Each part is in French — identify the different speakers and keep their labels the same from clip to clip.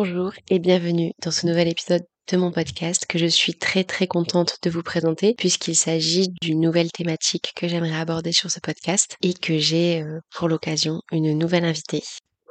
Speaker 1: Bonjour et bienvenue dans ce nouvel épisode de mon podcast que je suis très très contente de vous présenter puisqu'il s'agit d'une nouvelle thématique que j'aimerais aborder sur ce podcast et que j'ai euh, pour l'occasion une nouvelle invitée.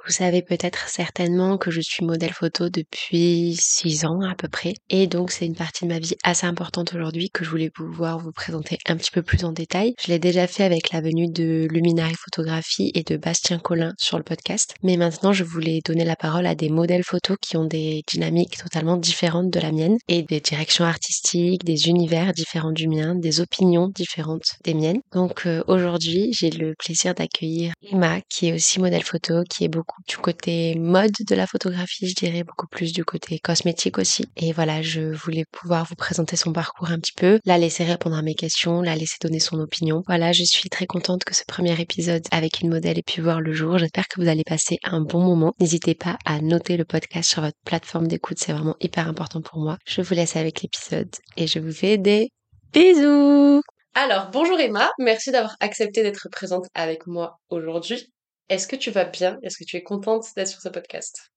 Speaker 1: Vous savez peut-être certainement que je suis modèle photo depuis six ans à peu près. Et donc c'est une partie de ma vie assez importante aujourd'hui que je voulais pouvoir vous présenter un petit peu plus en détail. Je l'ai déjà fait avec la venue de Luminari Photographie et de Bastien Collin sur le podcast. Mais maintenant je voulais donner la parole à des modèles photos qui ont des dynamiques totalement différentes de la mienne et des directions artistiques, des univers différents du mien, des opinions différentes des miennes. Donc euh, aujourd'hui j'ai le plaisir d'accueillir Emma qui est aussi modèle photo, qui est beaucoup du côté mode de la photographie, je dirais beaucoup plus du côté cosmétique aussi. Et voilà, je voulais pouvoir vous présenter son parcours un petit peu, la laisser répondre à mes questions, la laisser donner son opinion. Voilà, je suis très contente que ce premier épisode avec une modèle ait pu voir le jour. J'espère que vous allez passer un bon moment. N'hésitez pas à noter le podcast sur votre plateforme d'écoute, c'est vraiment hyper important pour moi. Je vous laisse avec l'épisode et je vous fais des bisous alors, bonjour Emma, merci d'avoir accepté d'être présente avec moi aujourd'hui. Est-ce que tu vas bien? Est-ce que tu es contente d'être sur ce podcast?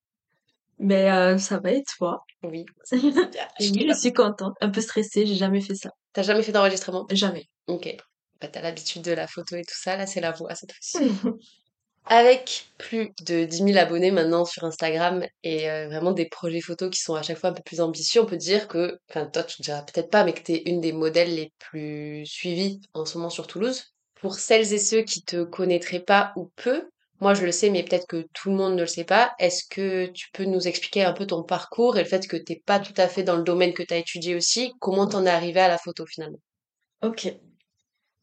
Speaker 2: Mais euh, ça va et toi?
Speaker 1: Oui.
Speaker 2: oui, je suis contente. Un peu stressée, j'ai jamais fait ça.
Speaker 1: T'as jamais fait d'enregistrement?
Speaker 2: Jamais.
Speaker 1: Ok. Bah, t'as l'habitude de la photo et tout ça, là c'est la voix cette fois-ci. Avec plus de 10 000 abonnés maintenant sur Instagram et euh, vraiment des projets photos qui sont à chaque fois un peu plus ambitieux, on peut dire que, enfin toi tu ne diras peut-être pas, mais que t'es une des modèles les plus suivies en ce moment sur Toulouse. Pour celles et ceux qui te connaîtraient pas ou peu, moi, je le sais, mais peut-être que tout le monde ne le sait pas. Est-ce que tu peux nous expliquer un peu ton parcours et le fait que t'es pas tout à fait dans le domaine que tu as étudié aussi? Comment t'en es arrivé à la photo finalement?
Speaker 2: Ok.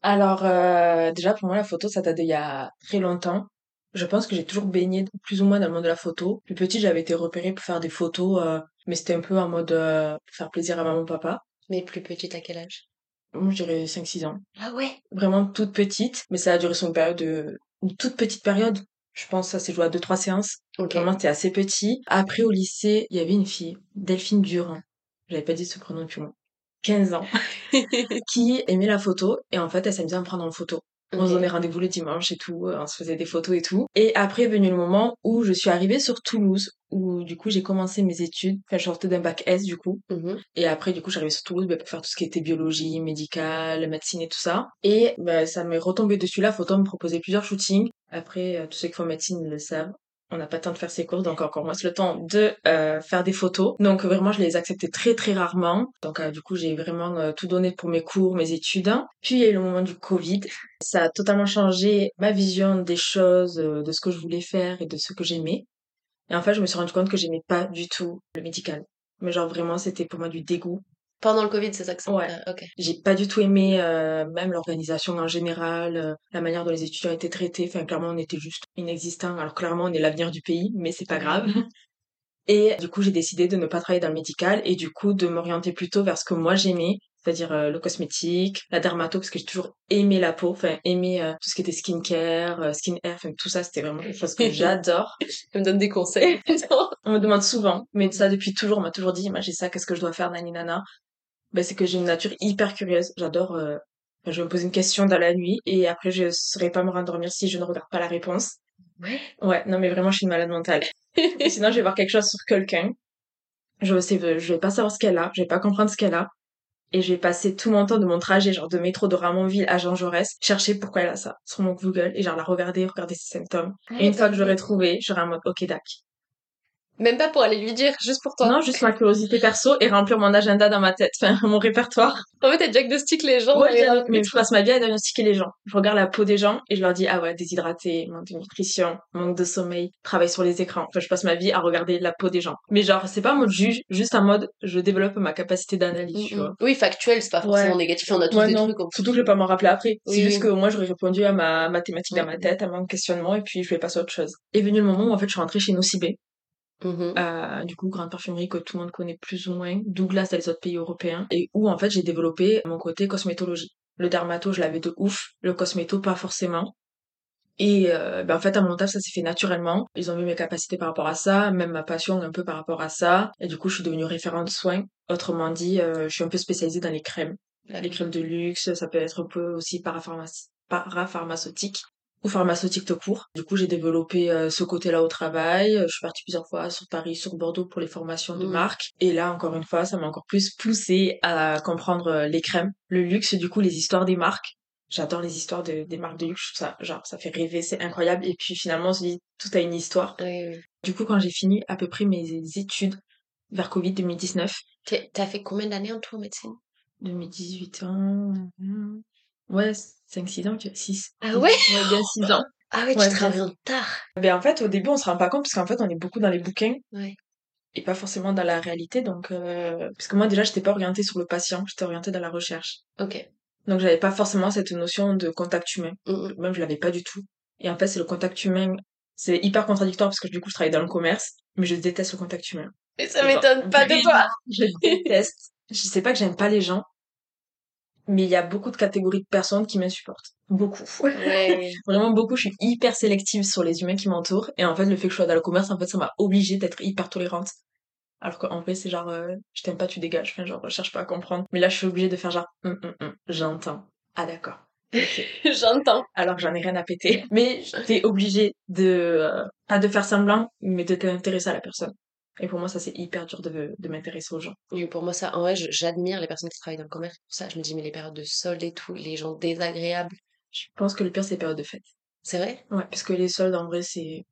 Speaker 2: Alors, euh, déjà, pour moi, la photo, ça date d'il y a très longtemps. Je pense que j'ai toujours baigné plus ou moins dans le monde de la photo. Plus petit, j'avais été repérée pour faire des photos, euh, mais c'était un peu en mode euh, pour faire plaisir à maman papa.
Speaker 1: Mais plus petite, à quel âge?
Speaker 2: Moi, je dirais 5-6 ans.
Speaker 1: Ah ouais?
Speaker 2: Vraiment toute petite, mais ça a duré son période de une toute petite période. Je pense ça s'est joué à deux, trois séances.
Speaker 1: Ok.
Speaker 2: Vraiment, c'était assez petit. Après, au lycée, il y avait une fille, Delphine Durand. J'avais pas dit ce prénom depuis moi. 15 ans. qui aimait la photo. Et en fait, elle s'amusait à me prendre en photo. On se donnait rendez-vous le dimanche et tout, on se faisait des photos et tout. Et après est venu le moment où je suis arrivée sur Toulouse, où du coup j'ai commencé mes études. Enfin, je sortais d'un bac S du coup.
Speaker 1: Mhm.
Speaker 2: Et après, du coup, j'arrivais sur Toulouse bah, pour faire tout ce qui était biologie, médicale, médecine et tout ça. Et bah, ça m'est retombé dessus. La photo me proposait plusieurs shootings. Après, euh, tous ceux qui font médecine le savent. On n'a pas le temps de faire ses courses, donc encore moins le temps de euh, faire des photos. Donc vraiment, je les acceptais très très rarement. Donc euh, du coup, j'ai vraiment euh, tout donné pour mes cours, mes études. Puis il y a eu le moment du Covid. Ça a totalement changé ma vision des choses, euh, de ce que je voulais faire et de ce que j'aimais. Et en fait, je me suis rendu compte que j'aimais pas du tout le médical. Mais genre vraiment, c'était pour moi du dégoût.
Speaker 1: Pendant le Covid, c'est ça que ça
Speaker 2: Ouais.
Speaker 1: Ah, Ok.
Speaker 2: J'ai pas du tout aimé euh, même l'organisation en général, euh, la manière dont les étudiants étaient traités. Enfin, clairement, on était juste inexistants. Alors clairement, on est l'avenir du pays, mais c'est pas grave. Et du coup, j'ai décidé de ne pas travailler dans le médical et du coup de m'orienter plutôt vers ce que moi j'aimais, c'est-à-dire euh, le cosmétique, la dermato, parce que j'ai toujours aimé la peau, enfin aimé euh, tout ce qui était skincare, euh, skin hair, enfin tout ça, c'était vraiment quelque chose que j'adore.
Speaker 1: Elle me donne des conseils.
Speaker 2: On me demande souvent, mais ça depuis toujours, on m'a toujours dit, moi j'ai ça, qu'est-ce que je dois faire, nani Ben, c'est que j'ai une nature hyper curieuse. J'adore, euh, enfin, je vais me poser une question dans la nuit et après je saurais pas me rendormir si je ne regarde pas la réponse.
Speaker 1: ouais.
Speaker 2: Ouais, non mais vraiment je suis une malade mentale. Et sinon je vais voir quelque chose sur quelqu'un. Je sais, je vais pas savoir ce qu'elle a, je vais pas comprendre ce qu'elle a. Et je vais passer tout mon temps de mon trajet, genre de métro de Ramonville à Jean Jaurès, chercher pourquoi elle a ça sur mon Google et genre la regarder, regarder ses symptômes. Et une fois que je l'aurai trouvé, j'aurai un mode ok dac.
Speaker 1: Même pas pour aller lui dire, juste pour toi.
Speaker 2: Non, juste ma curiosité perso et remplir mon agenda dans ma tête, enfin mon répertoire.
Speaker 1: En fait, elle diagnostique les gens.
Speaker 2: Ouais, mais je passe ma vie à diagnostiquer les gens. Je regarde la peau des gens et je leur dis ah ouais déshydraté, manque de nutrition, manque de sommeil, travaille sur les écrans. Enfin je passe ma vie à regarder la peau des gens. Mais genre c'est pas en mode juge, juste en mode je développe ma capacité d'analyse, tu vois.
Speaker 1: Oui, factuel, c'est pas forcément
Speaker 2: Ouais.
Speaker 1: négatif. On a tous
Speaker 2: Ouais,
Speaker 1: des
Speaker 2: non.
Speaker 1: trucs. en
Speaker 2: Surtout que je vais pas m'en rappeler après.
Speaker 1: Oui,
Speaker 2: c'est juste que moi j'aurais répondu à ma mathématique dans ma tête, à mon questionnement et puis je vais passer à autre chose. Est venu le moment où en fait je suis rentrée chez Nocibé.
Speaker 1: Mhm.
Speaker 2: Euh, du coup, grande parfumerie que tout le monde connaît plus ou moins, Douglas dans les autres pays européens, et où en fait j'ai développé mon côté cosmétologie. Le dermato, je l'avais de ouf, le cosméto, pas forcément. Et euh, ben en fait, à mon taf, ça s'est fait naturellement. Ils ont vu mes capacités par rapport à ça, même ma passion un peu par rapport à ça. Et du coup, je suis devenue référente soins. Autrement dit, euh, je suis un peu spécialisée dans les crèmes. Les crèmes de luxe, ça peut être un peu aussi parapharmacie- parapharmaceutique. Ou pharmaceutique tout court. Du coup, j'ai développé euh, ce côté-là au travail. Je suis partie plusieurs fois sur Paris, sur Bordeaux pour les formations de
Speaker 1: Mhm.
Speaker 2: marque. Et là, encore une fois, ça m'a encore plus poussé à comprendre euh, les crèmes, le luxe, du coup, les histoires des marques. J'adore les histoires de- des marques de luxe. Ça, genre, ça fait rêver, c'est incroyable. Et puis finalement, on se dit, tout a une histoire.
Speaker 1: Oui, oui.
Speaker 2: Du coup, quand j'ai fini à peu près mes études vers Covid 2019,
Speaker 1: T'es- T'as fait combien d'années en tout en médecine?
Speaker 2: 2018 ans, ouais, 5-6 ans, 6.
Speaker 1: Ah ouais?
Speaker 2: Ouais, bien 6 ans.
Speaker 1: Ah ouais, tu
Speaker 2: Ouais,
Speaker 1: travailles
Speaker 2: bien.
Speaker 1: en tard.
Speaker 2: Ben, en fait, au début, on se rend pas compte parce qu'en fait, on est beaucoup dans les bouquins
Speaker 1: Ouais.
Speaker 2: et pas forcément dans la réalité. Donc, euh, parce que moi, déjà, j'étais pas orientée sur le patient, j'étais orientée dans la recherche.
Speaker 1: Ok.
Speaker 2: Donc, j'avais pas forcément cette notion de contact humain.
Speaker 1: Mhm.
Speaker 2: Même, je l'avais pas du tout. Et en fait, c'est le contact humain. C'est hyper contradictoire parce que du coup, je travaille dans le commerce, mais je déteste le contact humain.
Speaker 1: Mais ça m'étonne pas de toi.
Speaker 2: Je déteste. Je sais pas que j'aime pas les gens, mais il y a beaucoup de catégories de personnes qui m'insupportent. Beaucoup.
Speaker 1: Ouais.
Speaker 2: Vraiment beaucoup. Je suis hyper sélective sur les humains qui m'entourent. Et en fait, le fait que je sois dans le commerce, en fait, ça m'a obligée d'être hyper tolérante. Alors qu'en vrai, c'est genre, euh, je t'aime pas, tu dégages. Enfin, genre, je cherche pas à comprendre. Mais là, je suis obligée de faire genre, Hum, hum, hum, j'entends. Ah, d'accord.
Speaker 1: J'entends.
Speaker 2: Alors que j'en ai rien à péter. Mais t'es obligée de, euh, pas de faire semblant, mais de t'intéresser à la personne. Et pour moi, ça, c'est hyper dur de, de m'intéresser aux gens.
Speaker 1: Oui, pour moi, ça, en vrai, j'admire les personnes qui travaillent dans le commerce. Pour ça, je me dis, mais les périodes de soldes et tout, les gens désagréables.
Speaker 2: Je pense que le pire, c'est les périodes de fête.
Speaker 1: C'est vrai?
Speaker 2: Ouais, parce que les soldes, en vrai, c'est...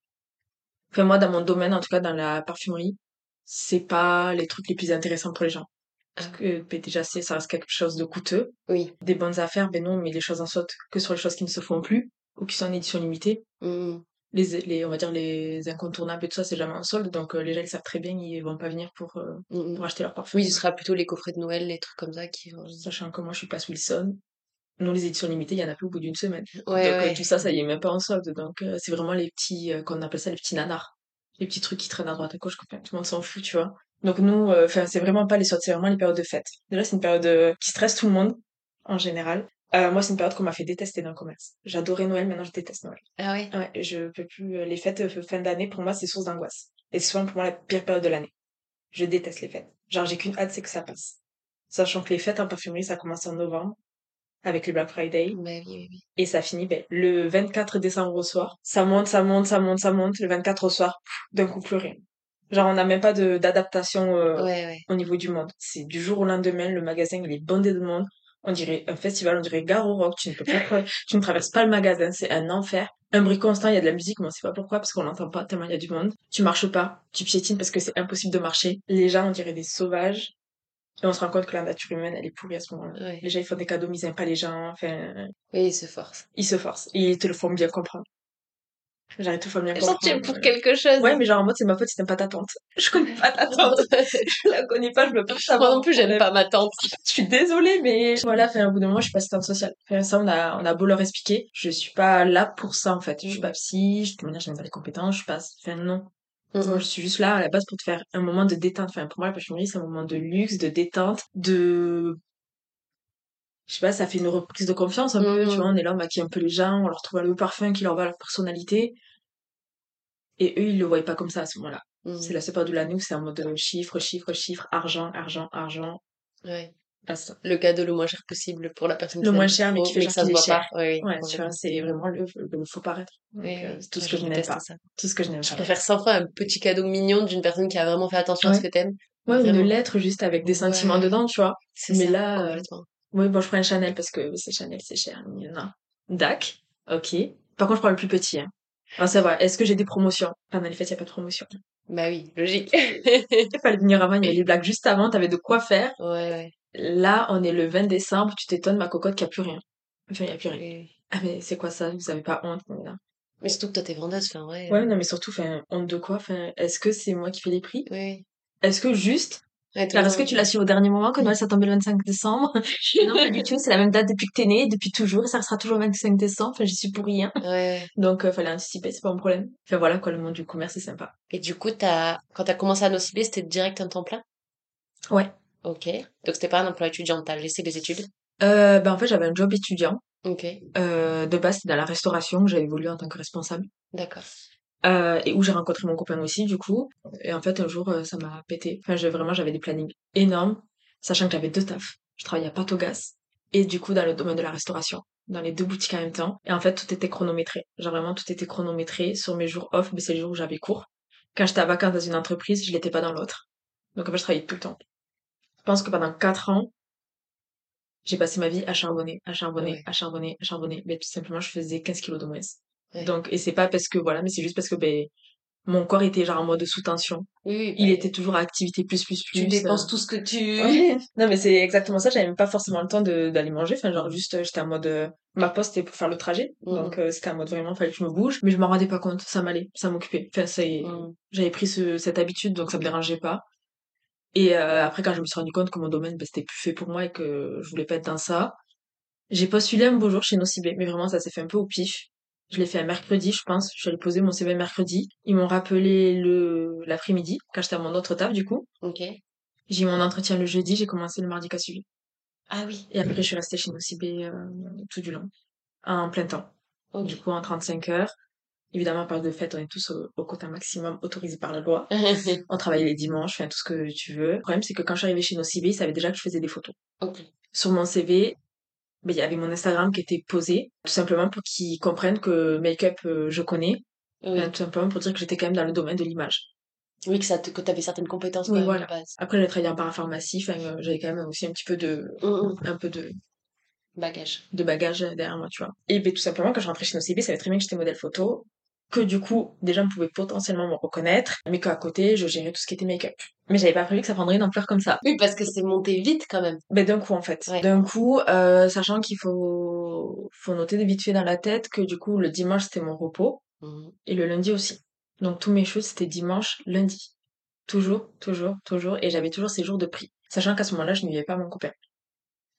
Speaker 2: Enfin, moi, dans mon domaine, en tout cas, dans la parfumerie, c'est pas les trucs les plus intéressants pour les gens. Parce
Speaker 1: Ah.
Speaker 2: que, ben, déjà, c'est, ça reste quelque chose de coûteux.
Speaker 1: Oui.
Speaker 2: Des bonnes affaires, ben non, mais les choses en solde que sur les choses qui ne se font plus, ou qui sont en édition limitée.
Speaker 1: Mhm.
Speaker 2: Les, les, on va dire, les incontournables et tout ça, c'est jamais en solde. Donc, euh, les gens, ils savent très bien, ils vont pas venir pour, euh,
Speaker 1: Mhm.
Speaker 2: pour acheter leur parfum.
Speaker 1: Oui, ce sera plutôt les coffrets de Noël, les trucs comme ça qui.
Speaker 2: Sachant que moi, je suis pas Wilson. Nous, les éditions limitées, il y en a plus au bout d'une semaine.
Speaker 1: Ouais,
Speaker 2: donc, euh,
Speaker 1: ouais.
Speaker 2: tout ça, ça y est même pas en solde. Donc, c'est vraiment les petits, qu'on appelle ça les petits nanars. Les petits trucs qui traînent à droite à gauche, le monde s'en fout, tu vois. Donc, nous, enfin, c'est vraiment pas les soldes, c'est vraiment les périodes de fête. Déjà, c'est une période qui stresse tout le monde, en général. Euh, moi, c'est une période qu'on m'a fait détester dans le commerce. J'adorais Noël, maintenant je déteste Noël.
Speaker 1: Ah ouais?
Speaker 2: Ouais, je peux plus, euh, les fêtes euh, fin d'année, pour moi, c'est source d'angoisse. Et c'est souvent pour moi la pire période de l'année. Je déteste les fêtes. Genre, j'ai qu'une hâte, c'est que ça passe. Sachant que les fêtes en parfumerie, ça commence en novembre, avec le Black Friday.
Speaker 1: Bah oui, oui, oui.
Speaker 2: Et ça finit ben, le 24 décembre au soir. Ça monte, ça monte, ça monte, ça monte. Le 24 au soir, d'un coup plus rien. Genre on n'a même pas d'adaptation euh,
Speaker 1: Ouais, ouais.
Speaker 2: au niveau du monde. C'est du jour au lendemain, le magasin il est bondé de monde. On dirait un festival, on dirait Gare au Rock. Tu ne peux pas, tu ne traverses pas le magasin, c'est un enfer. Un bruit constant, il y a de la musique, mais on sait pas pourquoi parce qu'on l'entend pas tellement il y a du monde. Tu marches pas, tu piétines parce que c'est impossible de marcher. Les gens on dirait des sauvages. Et on se rend compte que la nature humaine elle est pourrie à ce moment-là.
Speaker 1: Ouais.
Speaker 2: Les gens ils font des cadeaux, mais ils aiment pas les gens. Enfin,
Speaker 1: Oui, ils se forcent.
Speaker 2: ils se forcent. Et ils te le font bien comprendre. J'arrive tout à bien
Speaker 1: Genre, tu es
Speaker 2: comprendre.
Speaker 1: pour quelque chose.
Speaker 2: Ouais, mais genre en mode c'est ma faute si t'aimes pas ta tante. Je connais pas ta tante. je la connais pas, je veux pas savoir.
Speaker 1: Moi non plus, j'aime pas ma tante.
Speaker 2: Je suis désolée, mais voilà, enfin, au bout d'un moment, je suis pas assistante sociale. Enfin, ça, on a, on a beau leur expliquer. Je suis pas là pour ça, en fait. Je suis pas psy, je, de toute manière, j'ai même pas les compétences, je suis pas, enfin, non. Moi, je suis juste là, à la base, pour te faire un moment de détente. Enfin, pour moi, la parfumerie, c'est un moment de luxe, de détente, de, je sais pas, ça fait une reprise de confiance un peu, tu vois, on est là, on maquille un peu les gens, on leur trouve le parfum qui leur va à leur personnalité. Et eux, ils le voyaient pas comme ça à ce moment-là.
Speaker 1: Mhm.
Speaker 2: C'est la seule période de l'année où c'est en mode euh, chiffre, chiffre, chiffre, argent, argent, argent.
Speaker 1: Ouais. Le cadeau le moins cher possible pour la personne
Speaker 2: Le moins cher, mais qui fait genre
Speaker 1: ça se voit
Speaker 2: cher.
Speaker 1: pas. Ouais, oui,
Speaker 2: Ouais, tu vois, c'est vraiment le, le faux paraître. Donc,
Speaker 1: Oui,
Speaker 2: euh, tout ce que je n'aime pas. Tout ce que je n'aime
Speaker 1: Je
Speaker 2: pas.
Speaker 1: préfère 100 fois un petit cadeau mignon d'une personne qui a vraiment fait attention à ce que t'aimes.
Speaker 2: Ouais,
Speaker 1: Vraiment.
Speaker 2: une lettre juste avec des sentiments
Speaker 1: Ouais.
Speaker 2: dedans, tu vois. Mais
Speaker 1: ça,
Speaker 2: là, euh. Oui, bon, je prends un Chanel parce que c'est Chanel, c'est cher. Non. Dac. Ok. Par contre, je prends le plus petit, hein. Alors, ça va. Est-ce que j'ai des promotions? Pendant les fêtes, il n'y a pas de promotion.
Speaker 1: Bah oui, logique.
Speaker 2: Il fallait venir avant, il y avait les blagues juste avant, t'avais de quoi faire.
Speaker 1: ouais, ouais.
Speaker 2: Là, on est le 20 décembre, tu t'étonnes, ma cocotte, qu'il n'y a plus rien. Enfin, il n'y a plus rien.
Speaker 1: Oui.
Speaker 2: Ah, mais c'est quoi ça? Vous avez pas honte? non.
Speaker 1: Mais surtout que toi, t'es vendeuse, enfin, ouais.
Speaker 2: Ouais, non, mais surtout, enfin, honte de quoi? Enfin, est-ce que c'est moi qui fais les prix?
Speaker 1: Oui.
Speaker 2: Est-ce que juste, Alors
Speaker 1: le
Speaker 2: est-ce que tu l'as su au dernier moment que Noël ça tombait le 25 décembre? non, pas du tout, c'est la même date depuis que t'es né, depuis toujours, et ça restera toujours le 25 décembre, enfin, j'y suis pour rien.
Speaker 1: Ouais.
Speaker 2: Donc, euh, fallait anticiper, c'est pas un problème. Enfin, voilà, quoi, le monde du commerce, c'est sympa.
Speaker 1: Et du coup, t'as, quand t'as commencé à nocibler, c'était direct un temps plein?
Speaker 2: Ouais.
Speaker 1: Ok. Donc c'était pas un emploi étudiant, t'as laissé les études?
Speaker 2: Euh, ben, en fait, j'avais un job étudiant.
Speaker 1: Ok.
Speaker 2: Euh, de base, c'était dans la restauration, j'avais évolué en tant que responsable.
Speaker 1: D'accord.
Speaker 2: Euh, et où j'ai rencontré mon copain aussi, du coup. Et en fait, un jour, euh, ça m'a pété. Enfin, je, vraiment, j'avais des plannings énormes, sachant que j'avais deux tafs. Je travaillais à Patogas. et du coup dans le domaine de la restauration dans les deux boutiques en même temps et en fait tout était chronométré genre vraiment tout était chronométré sur mes jours off mais c'est les jours où j'avais cours quand j'étais à vacances dans une entreprise je l'étais pas dans l'autre donc en fait je travaillais tout le temps je pense que pendant quatre ans j'ai passé ma vie à charbonner à charbonner
Speaker 1: Ouais.
Speaker 2: à charbonner à charbonner mais tout simplement je faisais 15 kilos de moins
Speaker 1: Ouais.
Speaker 2: donc et c'est pas parce que voilà mais c'est juste parce que ben mon corps était genre en mode sous tension
Speaker 1: Oui, oui,
Speaker 2: il était toujours à activité plus plus plus
Speaker 1: Tu
Speaker 2: euh,
Speaker 1: dépenses tout ce que tu.
Speaker 2: Ouais. Non, mais c'est exactement ça. J'avais même pas forcément le temps d'aller manger. Enfin, genre, juste, euh, j'étais en mode, euh, ma pause, c'était pour faire le trajet.
Speaker 1: Mhm.
Speaker 2: Donc, euh, c'était en mode vraiment, fallait que je me bouge. Mais je m'en rendais pas compte. Ça m'allait. Ça m'occupait. Enfin,
Speaker 1: Mm.
Speaker 2: j'avais pris ce, cette habitude, donc ça me dérangeait pas. Et euh, après, quand je me suis rendu compte que mon domaine, bah, c'était plus fait pour moi et que je voulais pas être dans ça, j'ai postulé un beau jour chez Nocibé. Mais vraiment, ça s'est fait un peu au pif. Je l'ai fait un mercredi, je pense. Je suis allée poser mon CV mercredi. Ils m'ont rappelé le l'après-midi, quand j'étais à mon autre taf, du coup.
Speaker 1: Ok.
Speaker 2: J'ai eu mon entretien le jeudi, j'ai commencé le mardi qui a suivi.
Speaker 1: Ah oui.
Speaker 2: Et après, je suis restée chez Nocibé euh, tout du long, en plein temps. Du coup, en 35 heures. Évidemment, en période de fête, on est tous au, au quota maximum autorisé par la loi. On travaillait les dimanches, enfin tout ce que tu veux. Le problème, c'est que quand je suis arrivée chez Nocibé, ils savaient déjà que je faisais des photos.
Speaker 1: ok.
Speaker 2: Sur mon CV, ben, il y avait mon Instagram qui était posé, tout simplement pour qu'ils comprennent que make-up, euh, je connais.
Speaker 1: Oui.
Speaker 2: Enfin, tout simplement pour dire que j'étais quand même dans le domaine de l'image.
Speaker 1: Oui, que ça te... que t'avais certaines compétences
Speaker 2: Oui, voilà.
Speaker 1: base.
Speaker 2: Après, j'ai travaillé en parapharmacie, euh, j'avais quand même aussi un petit peu de,
Speaker 1: Mm, mm.
Speaker 2: un peu de,
Speaker 1: Bagage.
Speaker 2: de bagages derrière moi, tu vois. Et ben, tout simplement, quand je rentrais chez Nocibé, ça savait très bien que j'étais modèle photo, que du coup, déjà, on pouvait potentiellement me reconnaître, mais qu'à côté, je gérais tout ce qui était make-up. Mais j'avais pas prévu que ça prendrait une ampleur comme ça.
Speaker 1: Oui, parce que c'est monté vite quand même.
Speaker 2: Ben, d'un coup, en fait.
Speaker 1: Ouais.
Speaker 2: D'un coup, euh, sachant qu'il faut, faut noter vite fait dans la tête que du coup, le dimanche, c'était mon repos,
Speaker 1: Mhm.
Speaker 2: et le lundi aussi. Donc, tous mes shoots, c'était dimanche, lundi. Toujours, toujours, toujours, et j'avais toujours ces jours de prix. Sachant qu'à ce moment-là, je ne vivais pas mon copain.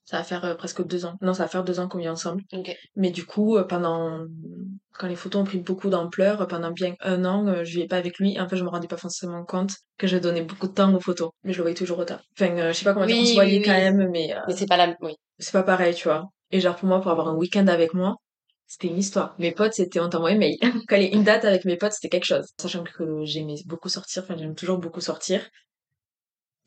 Speaker 2: Ça va faire euh, presque deux ans. Non, ça va faire deux ans qu'on vit ensemble. Mais du coup, euh, pendant quand les photos ont pris beaucoup d'ampleur, euh, pendant bien un an, je vivais pas avec lui. En fait, je me rendais pas forcément compte que je donnais beaucoup de temps aux photos. Mais je le voyais toujours au tard. Enfin, je sais pas comment dire, on
Speaker 1: Oui,
Speaker 2: se voyait
Speaker 1: oui,
Speaker 2: quand
Speaker 1: oui.
Speaker 2: même, mais
Speaker 1: Mais c'est pas la. Oui.
Speaker 2: c'est pas pareil, tu vois. Et genre, pour moi, pour avoir un week-end avec moi, c'était une histoire. Mes potes, c'était, on t'envoyait mail. Caler une date avec mes potes, c'était quelque chose. Sachant que j'aimais beaucoup sortir, enfin, j'aime toujours beaucoup sortir.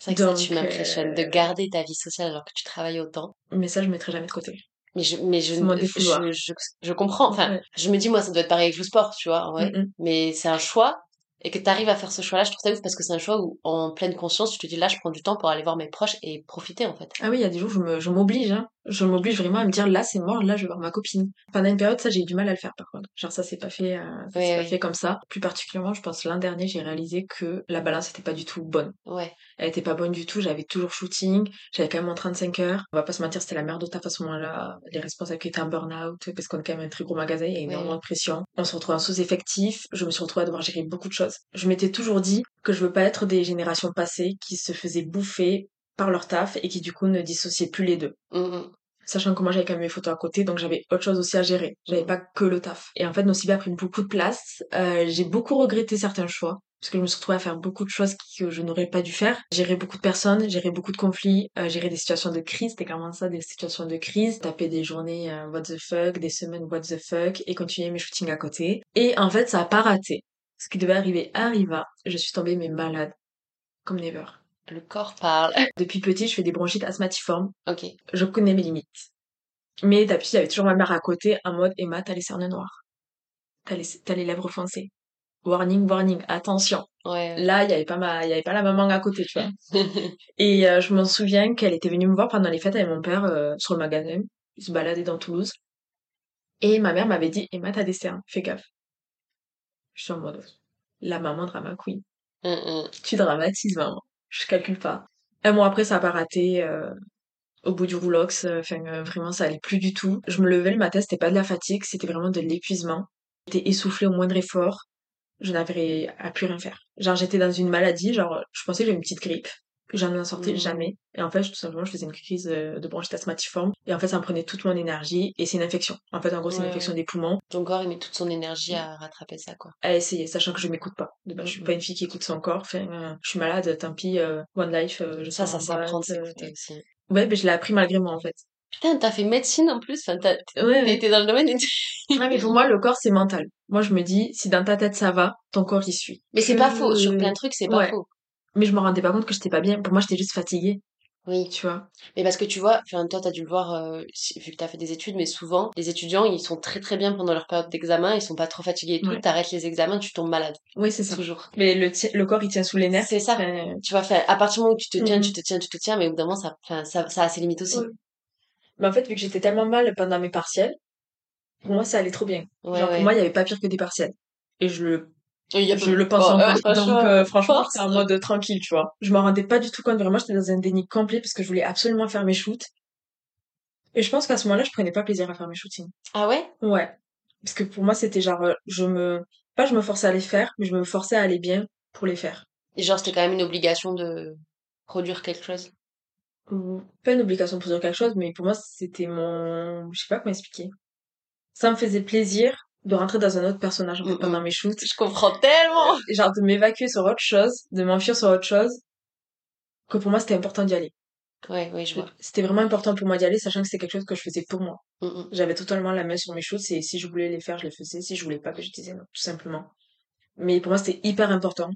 Speaker 1: C'est vrai que ça, tu m'impressionnes de
Speaker 2: euh,
Speaker 1: garder ta vie sociale alors que tu travailles autant.
Speaker 2: Mais ça, je mettrai jamais de côté.
Speaker 1: Mais je, mais je, je, je, je comprends. Enfin,
Speaker 2: Ouais.
Speaker 1: je me dis, moi, ça doit être pareil avec le sport, tu vois, ouais.
Speaker 2: Mm, mm.
Speaker 1: Mais c'est un choix. Et que tu arrives à faire ce choix-là, je trouve ça ouf parce que c'est un choix où, en pleine conscience, tu te dis là, je prends du temps pour aller voir mes proches et profiter, en fait.
Speaker 2: Ah oui, il y a des jours, je me, je m'oblige, hein. Je m'oblige vraiment à me dire, là, c'est mort, là, je vais voir ma copine. Pendant une période, ça, j'ai eu du mal à le faire, par contre. Genre, ça, c'est pas fait, euh, ça, c'est pas fait comme ça. Plus particulièrement, je pense, l'an dernier, j'ai réalisé que la balance était pas du tout bonne.
Speaker 1: Ouais.
Speaker 2: Elle était pas bonne du tout, j'avais toujours shooting, j'avais quand même mon 35 heures. On va pas se mentir, c'était la merde au taf à ce moment-là. Les responsables qui étaient en burn-out, parce qu'on est quand même un très gros magasin, il y a énormément de pression. On se retrouve en sous-effectif, je me suis retrouvée à devoir gérer beaucoup de choses. Je m'étais toujours dit que je veux pas être des générations passées qui se faisaient bouffer par leur taf et qui du coup ne dissociaient plus les deux.
Speaker 1: Mm, mm.
Speaker 2: Sachant que moi j'avais quand même mes photos à côté, donc j'avais autre chose aussi à gérer. J'avais pas que le taf. Et en fait, Nocibé a pris beaucoup de place. Euh, j'ai beaucoup regretté certains choix. Parce que je me suis retrouvée à faire beaucoup de choses que je n'aurais pas dû faire. Gérer beaucoup de personnes, gérer beaucoup de conflits, euh, gérer des situations de crise, c'était clairement ça, des situations de crise. Taper des journées euh, what the fuck, des semaines what the fuck, et continuer mes shootings à côté. Et en fait, ça a pas raté. Ce qui devait arriver arriva. Je suis tombée mais malade. Comme never.
Speaker 1: Le corps parle.
Speaker 2: Depuis petit, je fais des bronchites asthmatiformes.
Speaker 1: ok.
Speaker 2: je connais mes limites. Mais d'habitude, il y avait toujours ma mère à côté, en mode Emma, t'as les cernes noires. T'as les, t'as les lèvres foncées. Warning, warning, attention.
Speaker 1: Ouais.
Speaker 2: Là, il y avait pas ma, il y avait pas la maman à côté, tu vois. Et euh, je m'en souviens qu'elle était venue me voir pendant les fêtes avec mon père euh, sur le magasin. Il se baladait dans Toulouse. Et ma mère m'avait dit, Emma, t'as des cernes, fais gaffe. Je suis en mode, la maman drama queen.
Speaker 1: Mm, mm.
Speaker 2: Tu dramatises, maman. Je calcule pas. Un mois après, ça a pas raté. euh, au bout du roulox, euh, enfin euh, vraiment ça allait plus du tout. Je me levais le matin, c'était pas de la fatigue, c'était vraiment de l'épuisement. J'étais essoufflée au moindre effort. Je n'avais à plus rien faire. Genre j'étais dans une maladie, genre je pensais que j'avais une petite grippe. J'en en sortais
Speaker 1: Mhm.
Speaker 2: jamais. Et en fait, tout simplement, je faisais une crise euh, de bronchite asthmatiforme. Et en fait, ça me prenait toute mon énergie. Et c'est une infection. En fait, en gros, c'est une infection
Speaker 1: ouais.
Speaker 2: des poumons.
Speaker 1: Ton corps, il met toute son énergie à rattraper ça, quoi.
Speaker 2: À essayer, sachant que je m'écoute pas. De base, je suis
Speaker 1: Mhm.
Speaker 2: pas une fille qui écoute son corps. Enfin, euh, je suis malade, tant pis, euh, one life, euh, je
Speaker 1: Ça, ça
Speaker 2: en
Speaker 1: s'apprend de s'écouter aussi.
Speaker 2: Ouais, mais je l'ai appris malgré moi, en fait.
Speaker 1: Putain, t'as fait médecine en plus. Enfin, t'as-
Speaker 2: Ouais, ouais.
Speaker 1: t'étais dans le domaine et
Speaker 2: Ouais, mais pour moi, le corps, c'est mental. Moi, je me dis, si dans ta tête ça va, ton corps y suit.
Speaker 1: Mais c'est pas faux. Sur plein de trucs, c'est pas faux.
Speaker 2: Mais je me rendais pas compte que j'étais pas bien. Pour moi, j'étais juste fatiguée.
Speaker 1: Oui.
Speaker 2: tu vois?
Speaker 1: Mais parce que tu vois, enfin, toi, t'as dû le voir, euh, vu que t'as fait des études, mais souvent, les étudiants, ils sont très très bien pendant leur période d'examen, ils sont pas trop fatigués et tout.
Speaker 2: Ouais.
Speaker 1: T'arrêtes les examens, tu tombes malade.
Speaker 2: Oui, c'est ça.
Speaker 1: Toujours.
Speaker 2: Mais le, le corps, il tient sous les nerfs.
Speaker 1: C'est ça.
Speaker 2: Euh,
Speaker 1: Tu vois, à partir du moment où tu te tiens,
Speaker 2: Mhm.
Speaker 1: tu te tiens, tu te tiens, mais au bout d'un moment, ça, ça, ça a ses limites aussi.
Speaker 2: Ouais. Mais en fait, vu que j'étais tellement mal pendant mes partiels, pour moi, ça allait trop bien.
Speaker 1: Ouais,
Speaker 2: Genre, pour moi, il y avait pas pire que des partiels. Et je le,
Speaker 1: y a
Speaker 2: je le pense
Speaker 1: Bon,
Speaker 2: encore.
Speaker 1: euh,
Speaker 2: Donc,
Speaker 1: franchement,
Speaker 2: euh, franchement, c'était en mode tranquille, tu vois. Je m'en rendais pas du tout compte. Vraiment, j'étais dans un déni complet parce que je voulais absolument faire mes shoots. Et je pense qu'à ce moment-là, je prenais pas plaisir à faire mes shootings.
Speaker 1: Ah ouais?
Speaker 2: Ouais. Parce que pour moi, c'était genre, euh, je me, pas je me forçais à les faire, mais je me forçais à aller bien pour les faire.
Speaker 1: Et genre, c'était quand même une obligation de produire quelque chose?
Speaker 2: Pas une obligation pour dire quelque chose, mais pour moi, c'était mon, je sais pas comment expliquer. Ça me faisait plaisir de rentrer dans un autre personnage en fait, pendant mes shoots.
Speaker 1: Je comprends tellement!
Speaker 2: Genre de m'évacuer sur autre chose, de m'enfuir sur autre chose. Que pour moi, c'était important d'y aller.
Speaker 1: Ouais, ouais, je vois.
Speaker 2: C'était vraiment important pour moi d'y aller, sachant que c'était quelque chose que je faisais pour moi.
Speaker 1: Mm.
Speaker 2: J'avais totalement la main sur mes shoots et si je voulais les faire, je les faisais. Si je voulais pas, ben, je disais non, tout simplement. Mais pour moi, c'était hyper important.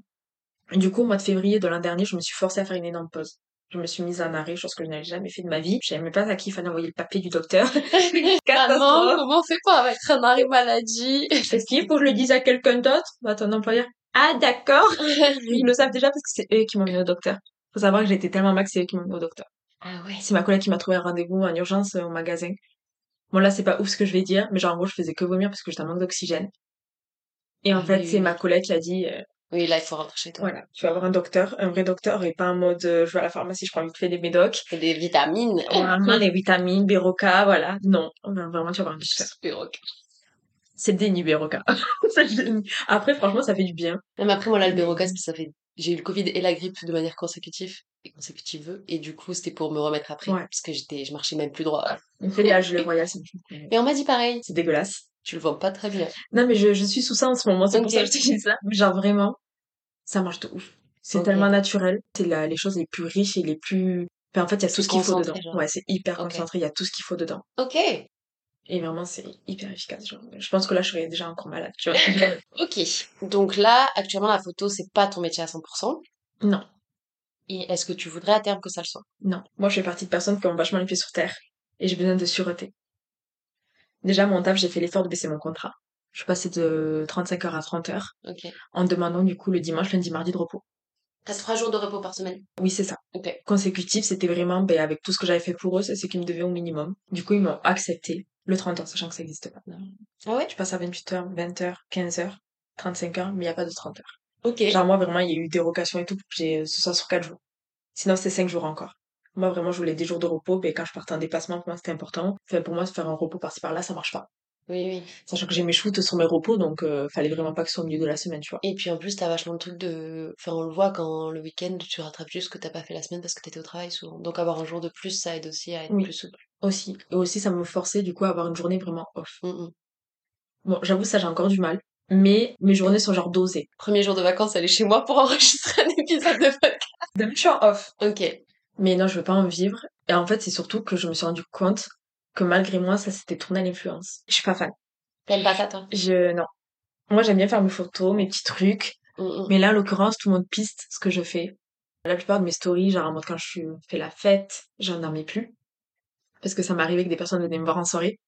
Speaker 2: Et du coup, au mois de février de l'an dernier, je me suis forcée à faire une énorme pause. Je me suis mise en arrêt, chose que je n'avais jamais fait de ma vie. Je savais même pas à qui il fallait envoyer le papier du docteur.
Speaker 1: Maman,
Speaker 2: Catastrophe.
Speaker 1: comment on fait pour avec un arrêt maladie?
Speaker 2: Est-ce qu'il faut que je le dise à quelqu'un d'autre? Bah, ton employeur. Ah, d'accord. Ils le savent déjà parce que c'est eux qui m'ont mis au docteur. Faut savoir que j'étais tellement mal que c'est eux qui m'ont mis au docteur.
Speaker 1: ah ouais.
Speaker 2: C'est ma collègue qui m'a trouvé un rendez-vous en urgence euh, au magasin. Bon, là, c'est pas ouf ce que je vais dire, mais genre, en gros, je faisais que vomir parce que j'étais en manque d'oxygène. Et en
Speaker 1: Ah
Speaker 2: fait, c'est ma collègue qui a dit, euh,
Speaker 1: Oui, là, il faut rentrer chez toi.
Speaker 2: voilà, tu vas avoir un docteur, un vrai docteur, et pas en mode, euh, je vais à la pharmacie, je prends vite fait des médocs.
Speaker 1: Et des vitamines.
Speaker 2: Vraiment, des vitamines, Béroca, voilà. Non, vraiment, tu vas avoir un docteur. C'est le déni, Béroca. Après, franchement, ça fait du bien.
Speaker 1: Même après, moi, là, le Berocas, ça fait, j'ai eu le Covid et la grippe de manière consécutive, et consécutive, et du coup, c'était pour me remettre après,
Speaker 2: Ouais.
Speaker 1: parce que j'étais, je marchais même plus droit.
Speaker 2: L'âge, le c'est
Speaker 1: Et on m'a dit pareil.
Speaker 2: c'est dégueulasse.
Speaker 1: Tu le vends pas très bien.
Speaker 2: Non, mais je, je suis sous ça en ce moment, c'est pour ça que je dis ça. Genre, vraiment, ça marche de ouf. C'est tellement naturel. C'est les choses les plus riches et les plus... Enfin, en fait, il y a tout ce qu'il faut dedans.
Speaker 1: genre.
Speaker 2: Ouais, c'est hyper concentré, il y a tout ce qu'il faut dedans.
Speaker 1: Ok.
Speaker 2: Et vraiment, c'est hyper efficace. Genre, je pense que là, je serais déjà encore malade, tu vois.
Speaker 1: Ok. Donc là, actuellement, la photo, c'est pas ton métier à 100%.
Speaker 2: non,
Speaker 1: Et est-ce que tu voudrais à terme que ça le soit?
Speaker 2: non. Moi, je fais partie de personnes qui ont vachement les pieds sur terre. Et j'ai besoin de sûreté. Déjà, mon taf, j'ai fait l'effort de baisser mon contrat. Je suis passée de 35 heures à 30 heures
Speaker 1: Ok.
Speaker 2: en demandant du coup le dimanche, lundi, mardi de repos.
Speaker 1: T'as trois jours de repos par semaine?
Speaker 2: Oui, c'est ça.
Speaker 1: Ok.
Speaker 2: Consécutif, c'était vraiment, ben, avec tout ce que j'avais fait pour eux, c'est ce qu'ils me devaient au minimum. Du coup, ils m'ont accepté le 30 heures, sachant que ça n'existe pas.
Speaker 1: Ah ouais?
Speaker 2: Tu passes à 28 heures, 20 heures, 15 heures, 35 heures, mais il n'y a pas de 30 heures.
Speaker 1: Ok.
Speaker 2: Genre, moi, vraiment, il y a eu des rotations et tout pour que j'ai, ce soit sur 4 jours. Sinon, c'est 5 jours encore. Moi, vraiment, je voulais des jours de repos, ben, quand je partais en déplacement, pour moi, c'était important. Enfin, pour moi, faire un repos par-ci par-là, ça marche pas.
Speaker 1: Oui, oui.
Speaker 2: Sachant que j'ai mes shoots sur mes repos, donc, euh, fallait vraiment pas que ce soit au milieu de la semaine, tu vois.
Speaker 1: Et puis en plus, t'as vachement le truc de. Enfin, on le voit quand le week-end, tu rattrapes juste ce que t'as pas fait la semaine parce que t'étais au travail souvent. Donc avoir un jour de plus, ça aide aussi à être
Speaker 2: Oui.
Speaker 1: plus souple.
Speaker 2: Aussi. Et aussi, ça me forçait, du coup, à avoir une journée vraiment off.
Speaker 1: Mm, mm.
Speaker 2: Bon, j'avoue, ça, j'ai encore du mal. Mais mes journées sont genre dosées.
Speaker 1: Premier jour de vacances, aller chez moi pour enregistrer un épisode de podcast.
Speaker 2: Je suis en off.
Speaker 1: Ok.
Speaker 2: Mais non, je veux pas en vivre. Et en fait, c'est surtout que je me suis rendu compte que malgré moi, ça s'était tourné à l'influence. Je suis pas fan.
Speaker 1: T'aimes pas ça, toi?
Speaker 2: Je, non. Moi, j'aime bien faire mes photos, mes petits trucs.
Speaker 1: Mm, mm.
Speaker 2: Mais là, en l'occurrence, tout le monde piste ce que je fais. La plupart de mes stories, genre en mode quand je fais la fête, j'en dormais plus. Parce que ça m'arrivait que des personnes venaient me voir en soirée.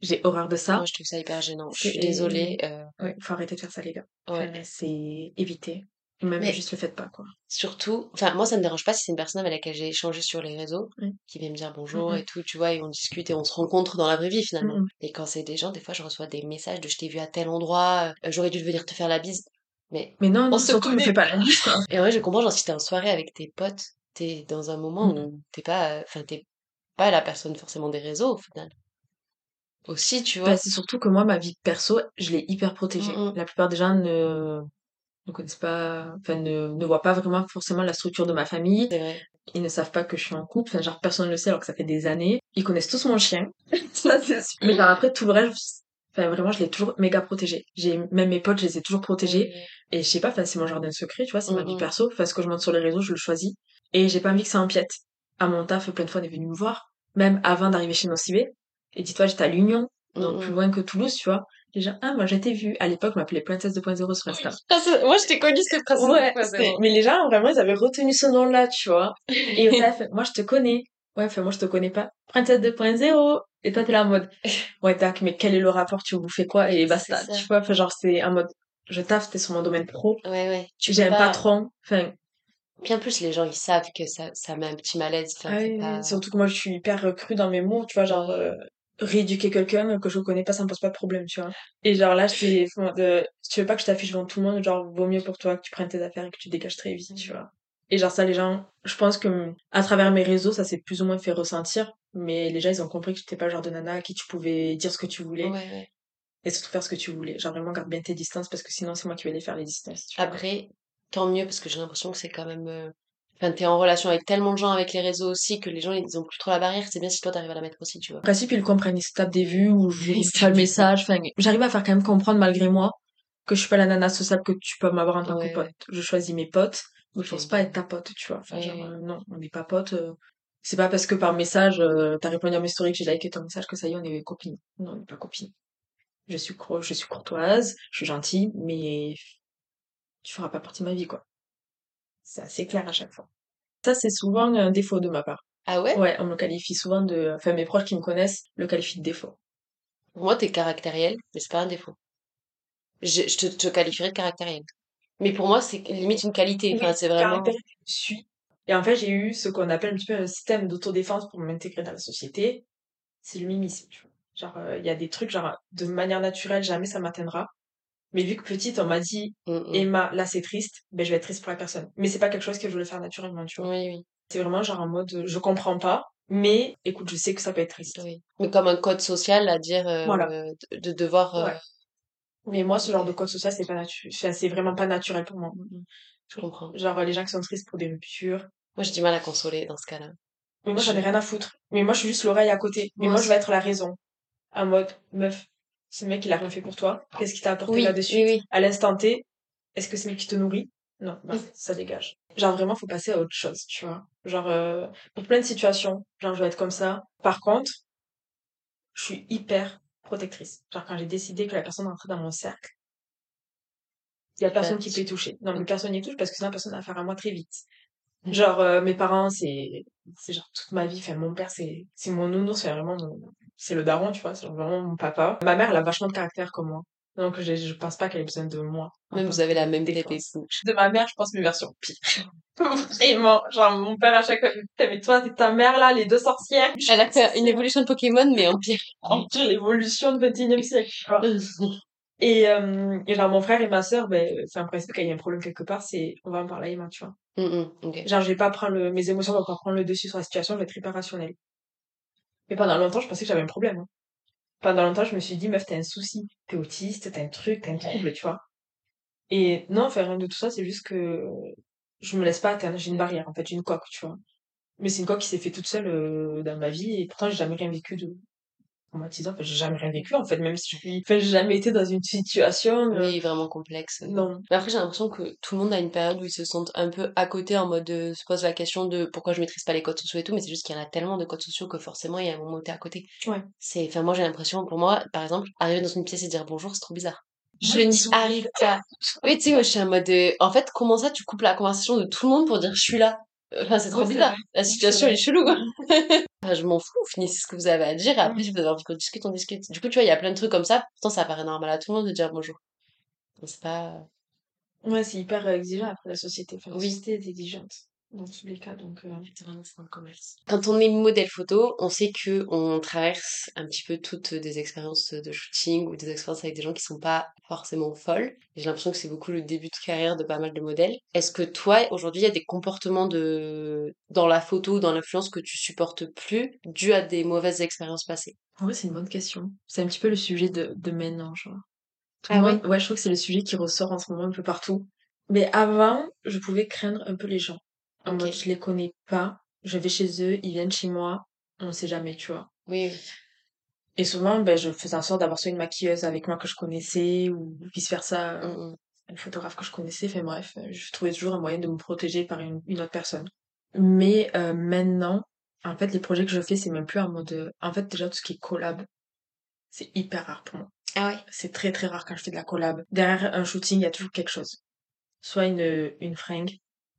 Speaker 2: J'ai horreur de ça.
Speaker 1: Moi, je trouve ça hyper gênant. Je suis désolée. euh,
Speaker 2: Ouais, faut arrêter de faire ça, les gars.
Speaker 1: ouais.
Speaker 2: Enfin, c'est éviter. Même
Speaker 1: Mais-
Speaker 2: juste le faites pas, quoi.
Speaker 1: Surtout, enfin, moi, ça me dérange pas si c'est une personne avec laquelle j'ai échangé sur les réseaux,
Speaker 2: Oui.
Speaker 1: qui vient me dire bonjour
Speaker 2: Mhm.
Speaker 1: et tout, tu vois, et on discute et on se rencontre dans la vraie vie finalement. Et quand c'est des gens, des fois, je reçois des messages de je t'ai vu à tel endroit, euh, j'aurais dû venir te faire la bise. Mais,
Speaker 2: Mais non, non,
Speaker 1: se
Speaker 2: surtout, ne fais pas la quoi.
Speaker 1: et ouais, je comprends, genre, si t'es en soirée avec tes potes, t'es dans un moment où t'es pas, euh, enfin, t'es pas la personne forcément des réseaux au final. Aussi, tu vois.
Speaker 2: Bah, c'est surtout que moi, ma vie perso, je l'ai hyper protégée.
Speaker 1: Mm.
Speaker 2: La plupart des gens ne, ne connaissent pas, enfin, ne, ne voient pas vraiment forcément la structure de ma famille. Ils ne savent pas que je suis en couple. Enfin, genre, personne ne le sait alors que ça fait des années. Ils connaissent tous mon chien. ça, c'est sûr. Mais genre, après, tout le reste, enfin, vraiment, je l'ai toujours méga protégé. J'ai, même mes potes, je les ai toujours protégés. Et je sais pas, enfin, c'est mon jardin secret, tu vois, c'est ma vie perso. Enfin, ce que je monte sur les réseaux, je le choisis. Et j'ai pas envie que ça empiète. À mon taf, plein de fois, on est venu me voir. Même avant d'arriver chez Nocibé. Et dis-toi, j'étais à l'Union. donc plus loin que Toulouse, tu vois. Ah, moi, je t'ai vu. À l'époque, on m'appelait Princesse 2.0 sur Insta.
Speaker 1: Moi, je t'ai connu cette phrase.
Speaker 2: Ouais, c'était- mais les gens, vraiment, ils avaient retenu ce nom-là, tu vois. Et on a fait, moi, je te connais. Ouais, enfin, moi, je te connais pas. Princesse 2.0. Et toi, t'es là en mode, ouais, tac, mais quel est le rapport? Tu veux bouffer quoi? Et basta, tu vois. Enfin, genre, c'est en mode, je taffe, t'es sur mon domaine pro.
Speaker 1: Ouais, ouais.
Speaker 2: J'ai un patron. Enfin,
Speaker 1: Puis en plus, les gens, ils savent que ça, ça met un petit malaise. Enfin,
Speaker 2: ah
Speaker 1: c'est
Speaker 2: oui,
Speaker 1: pas-
Speaker 2: surtout que moi, je suis hyper crue dans mes mots, tu vois, genre, euh, rééduquer quelqu'un que je connais pas, ça me pose pas de problème, tu vois. Et genre, là, c'est, de, si tu veux pas que je t'affiche devant tout le monde, genre, vaut mieux pour toi que tu prennes tes affaires et que tu dégages très vite, tu vois. Et genre, ça, les gens, je pense que, à travers mes réseaux, ça s'est plus ou moins fait ressentir, mais les gens, ils ont compris que j'étais pas le genre de nana à qui tu pouvais dire ce que tu voulais
Speaker 1: Ouais, ouais.
Speaker 2: et surtout faire ce que tu voulais. Genre, vraiment, garde bien tes distances parce que sinon, c'est moi qui vais les faire, les distances, tu vois.
Speaker 1: Après, tant mieux, parce que j'ai l'impression que c'est quand même... Enfin, t'es en relation avec tellement de gens avec les réseaux aussi que les gens, ils ont plus trop la barrière. C'est bien si toi, t'arrives à la mettre aussi, tu vois.
Speaker 2: En principe, ils comprennent, ils se tapent des vues ou je pas le message. Enfin, j'arrive à faire quand même comprendre malgré moi que je suis pas la nana sociable que tu peux m'avoir en tant
Speaker 1: Ouais,
Speaker 2: que pote. Je choisis mes potes, mais je pense pas être ta pote, tu vois. Enfin, genre, euh, non, on n'est pas potes. euh, C'est pas parce que par message, euh, t'as répondu à mes stories que j'ai liké ton message que ça y est, on est copines. Non, on n'est pas copines. Je suis, je suis courtoise, je suis gentille, mais tu feras pas partie de ma vie, quoi. C'est assez clair à chaque fois. Ça, c'est souvent un défaut de ma part.
Speaker 1: Ah ouais?
Speaker 2: Ouais, on me qualifie souvent de... Enfin, mes proches qui me connaissent le qualifient de défaut.
Speaker 1: Moi, t'es caractériel, mais c'est pas un défaut. Je, je te, te qualifierais de caractériel. Mais pour moi, c'est limite une qualité. Enfin, c'est vraiment...
Speaker 2: je suis. Et en fait, j'ai eu ce qu'on appelle un petit peu un système d'autodéfense pour m'intégrer dans la société. C'est le mimisme, tu vois. Genre, euh, il y a des trucs, genre, de manière naturelle, jamais ça m'atteindra. Mais vu que petite, on m'a dit,
Speaker 1: Mm, mm.
Speaker 2: Emma, là, c'est triste, ben, je vais être triste pour la personne. Mais c'est pas quelque chose que je voulais faire naturellement, tu vois.
Speaker 1: Oui, oui,
Speaker 2: C'est vraiment genre en mode, je comprends pas, mais écoute, je sais que ça peut être triste.
Speaker 1: oui. Mais comme un code social à dire euh,
Speaker 2: Voilà.
Speaker 1: de, de devoir... euh,
Speaker 2: Ouais. Mais moi, ce genre de code social, c'est pas naturel. C'est vraiment pas naturel pour moi.
Speaker 1: mm, mm. Je comprends.
Speaker 2: Genre, les gens qui sont tristes pour des ruptures,
Speaker 1: Moi, j'ai du mal à consoler dans ce cas-là.
Speaker 2: Mais moi, j'en ai rien à foutre. Mais moi, je suis juste l'oreille à côté. Mais
Speaker 1: Moi
Speaker 2: moi, je vais être la raison. En mode, meuf, ce mec, il a rien fait pour toi. Qu'est-ce qu'il t'a apporté
Speaker 1: Oui,
Speaker 2: là-dessus?
Speaker 1: oui, oui.
Speaker 2: À l'instant T, est-ce que c'est lui qui te nourrit? Non, bah, ça dégage. Genre, vraiment, faut passer à autre chose, tu vois. Genre, euh, pour plein de situations, genre, je vais être comme ça. Par contre, je suis hyper protectrice. Genre, quand j'ai décidé que la personne rentrait dans mon cercle, il y a personne qui peut y toucher. Non, mais personne n'y touche parce que sinon, personne va faire à moi très vite.
Speaker 1: Mhm.
Speaker 2: Genre, euh, mes parents, c'est, c'est genre toute ma vie. Enfin, mon père, c'est, c'est mon nounours, c'est vraiment mon, c'est le daron, tu vois, c'est vraiment mon papa. Ma mère, elle a vachement de caractère comme moi. Donc, je, je pense pas qu'elle ait besoin de moi.
Speaker 1: Même vous avez la même tête et
Speaker 2: défense.
Speaker 1: tout.
Speaker 2: De ma mère, je pense mes versions pires. Vraiment. Genre, mon père, à chaque fois, Putain, mais toi, c'est ta mère, là, les deux sorcières.
Speaker 1: Elle a fait une évolution de Pokémon, mais en pire.
Speaker 2: En pire, l'évolution du 21e siècle. Et, euh, et genre, mon frère et ma sœur, ben, c'est un principe, quand il y a un problème quelque part, c'est, on va en parler à Emma, tu vois.
Speaker 1: Mm, mm.
Speaker 2: Genre, je vais pas prendre le, mes émotions vont pas prendre le dessus sur la situation, je vais être hyper rationnelle. Mais pendant longtemps, je pensais que j'avais un problème. hein. Pendant longtemps, je me suis dit, meuf, t'as un souci, t'es autiste, t'as un truc, t'as un trouble, tu vois. Et non, enfin, rien de tout ça, c'est juste que je me laisse pas atteindre, j'ai une barrière, en fait, j'ai une coque, tu vois. Mais c'est une coque qui s'est fait toute seule euh, dans ma vie, et pourtant, j'ai jamais rien vécu de traumatisant, enfin, j'ai jamais rien vécu, en fait, même si je suis, enfin, j'ai jamais été dans une situation, euh,
Speaker 1: Oui, vraiment complexe.
Speaker 2: non.
Speaker 1: Mais après, j'ai l'impression que tout le monde a une période où ils se sentent un peu à côté en mode euh, se pose la question de pourquoi je maîtrise pas les codes sociaux et tout, mais c'est juste qu'il y en a tellement de codes sociaux que forcément il y a un moment où t'es à côté.
Speaker 2: Ouais.
Speaker 1: C'est, enfin, moi j'ai l'impression, pour moi, par exemple, arriver dans une pièce et dire bonjour, c'est trop bizarre. Je n'y arrive pas. Oui, tu sais, moi je suis en mode, euh, en fait, comment ça tu coupes la conversation de tout le monde pour dire je suis là? Enfin, c'est trop
Speaker 2: Ouais,
Speaker 1: bizarre. La situation elle est chelou. Enfin, je m'en fous, finissez ce que vous avez à dire, et après, si vous avez envie qu'on discute, on discute. Du coup, tu vois, il y a plein de trucs comme ça, pourtant ça paraît normal à tout le monde de dire bonjour. C'est pas...
Speaker 2: Ouais, c'est hyper exigeant après la société. Enfin, la
Speaker 1: Oui.
Speaker 2: société est exigeante dans tous les cas, donc. euh,
Speaker 1: C'est vraiment le commerce. Quand on est modèle photo, on sait que on traverse un petit peu toutes des expériences de shooting ou des expériences avec des gens qui sont pas forcément folles. J'ai l'impression que c'est beaucoup le début de carrière de pas mal de modèles. Est-ce que toi, aujourd'hui, il y a des comportements de dans la photo ou dans l'influence que tu supportes plus dû à des mauvaises expériences passées?
Speaker 2: En vrai, c'est une bonne question. C'est un petit peu le sujet de, de maintenant, genre. Tout
Speaker 1: Ah
Speaker 2: ouais, je trouve que c'est le sujet qui ressort en ce moment un peu partout. Mais avant, je pouvais craindre un peu les gens. En
Speaker 1: Ok.
Speaker 2: mode, je les connais pas, je vais chez eux, ils viennent chez moi, on sait jamais, tu vois.
Speaker 1: Oui.
Speaker 2: Et souvent, ben, je faisais en sorte d'avoir soit une maquilleuse avec moi que je connaissais, ou vice-versa,
Speaker 1: Mm, mm.
Speaker 2: une photographe que je connaissais. Enfin bref, euh, je trouvais toujours un moyen de me protéger par une, une autre personne. Mais euh, maintenant, en fait, les projets que je fais, c'est même plus en mode... euh, En fait, déjà, tout ce qui est collab, C'est hyper rare pour moi.
Speaker 1: Ah ouais?
Speaker 2: C'est très très rare quand je fais de la collab. Derrière un shooting, il y a toujours quelque chose. Soit une, une fringue,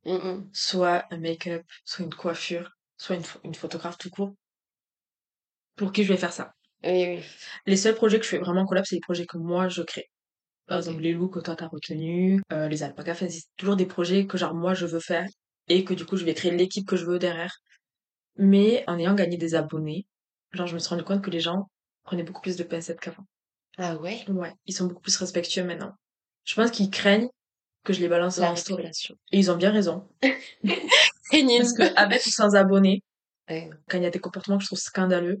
Speaker 1: Mm,
Speaker 2: soit un make-up, soit une coiffure, soit une, une photographe tout court. Pour qui je vais faire ça
Speaker 1: Oui, oui.
Speaker 2: Les seuls projets que je fais vraiment en collab, c'est les projets que moi je crée. Par exemple, les looks que toi t'as retenus, euh, les alpacas, enfin, c'est toujours des projets que genre moi je veux faire et que du coup je vais créer l'équipe que je veux derrière. Mais en ayant gagné des abonnés, genre je me suis rendu compte que les gens prenaient beaucoup plus de pincettes qu'avant.
Speaker 1: Ah ouais?
Speaker 2: Ouais, ils sont beaucoup plus respectueux maintenant. Je pense qu'ils craignent que je les balance
Speaker 1: La
Speaker 2: en story.
Speaker 1: réputation.
Speaker 2: Et ils ont bien raison. Parce que avec ou sans abonnés,
Speaker 1: Ouais.
Speaker 2: quand il y a des comportements que je trouve scandaleux,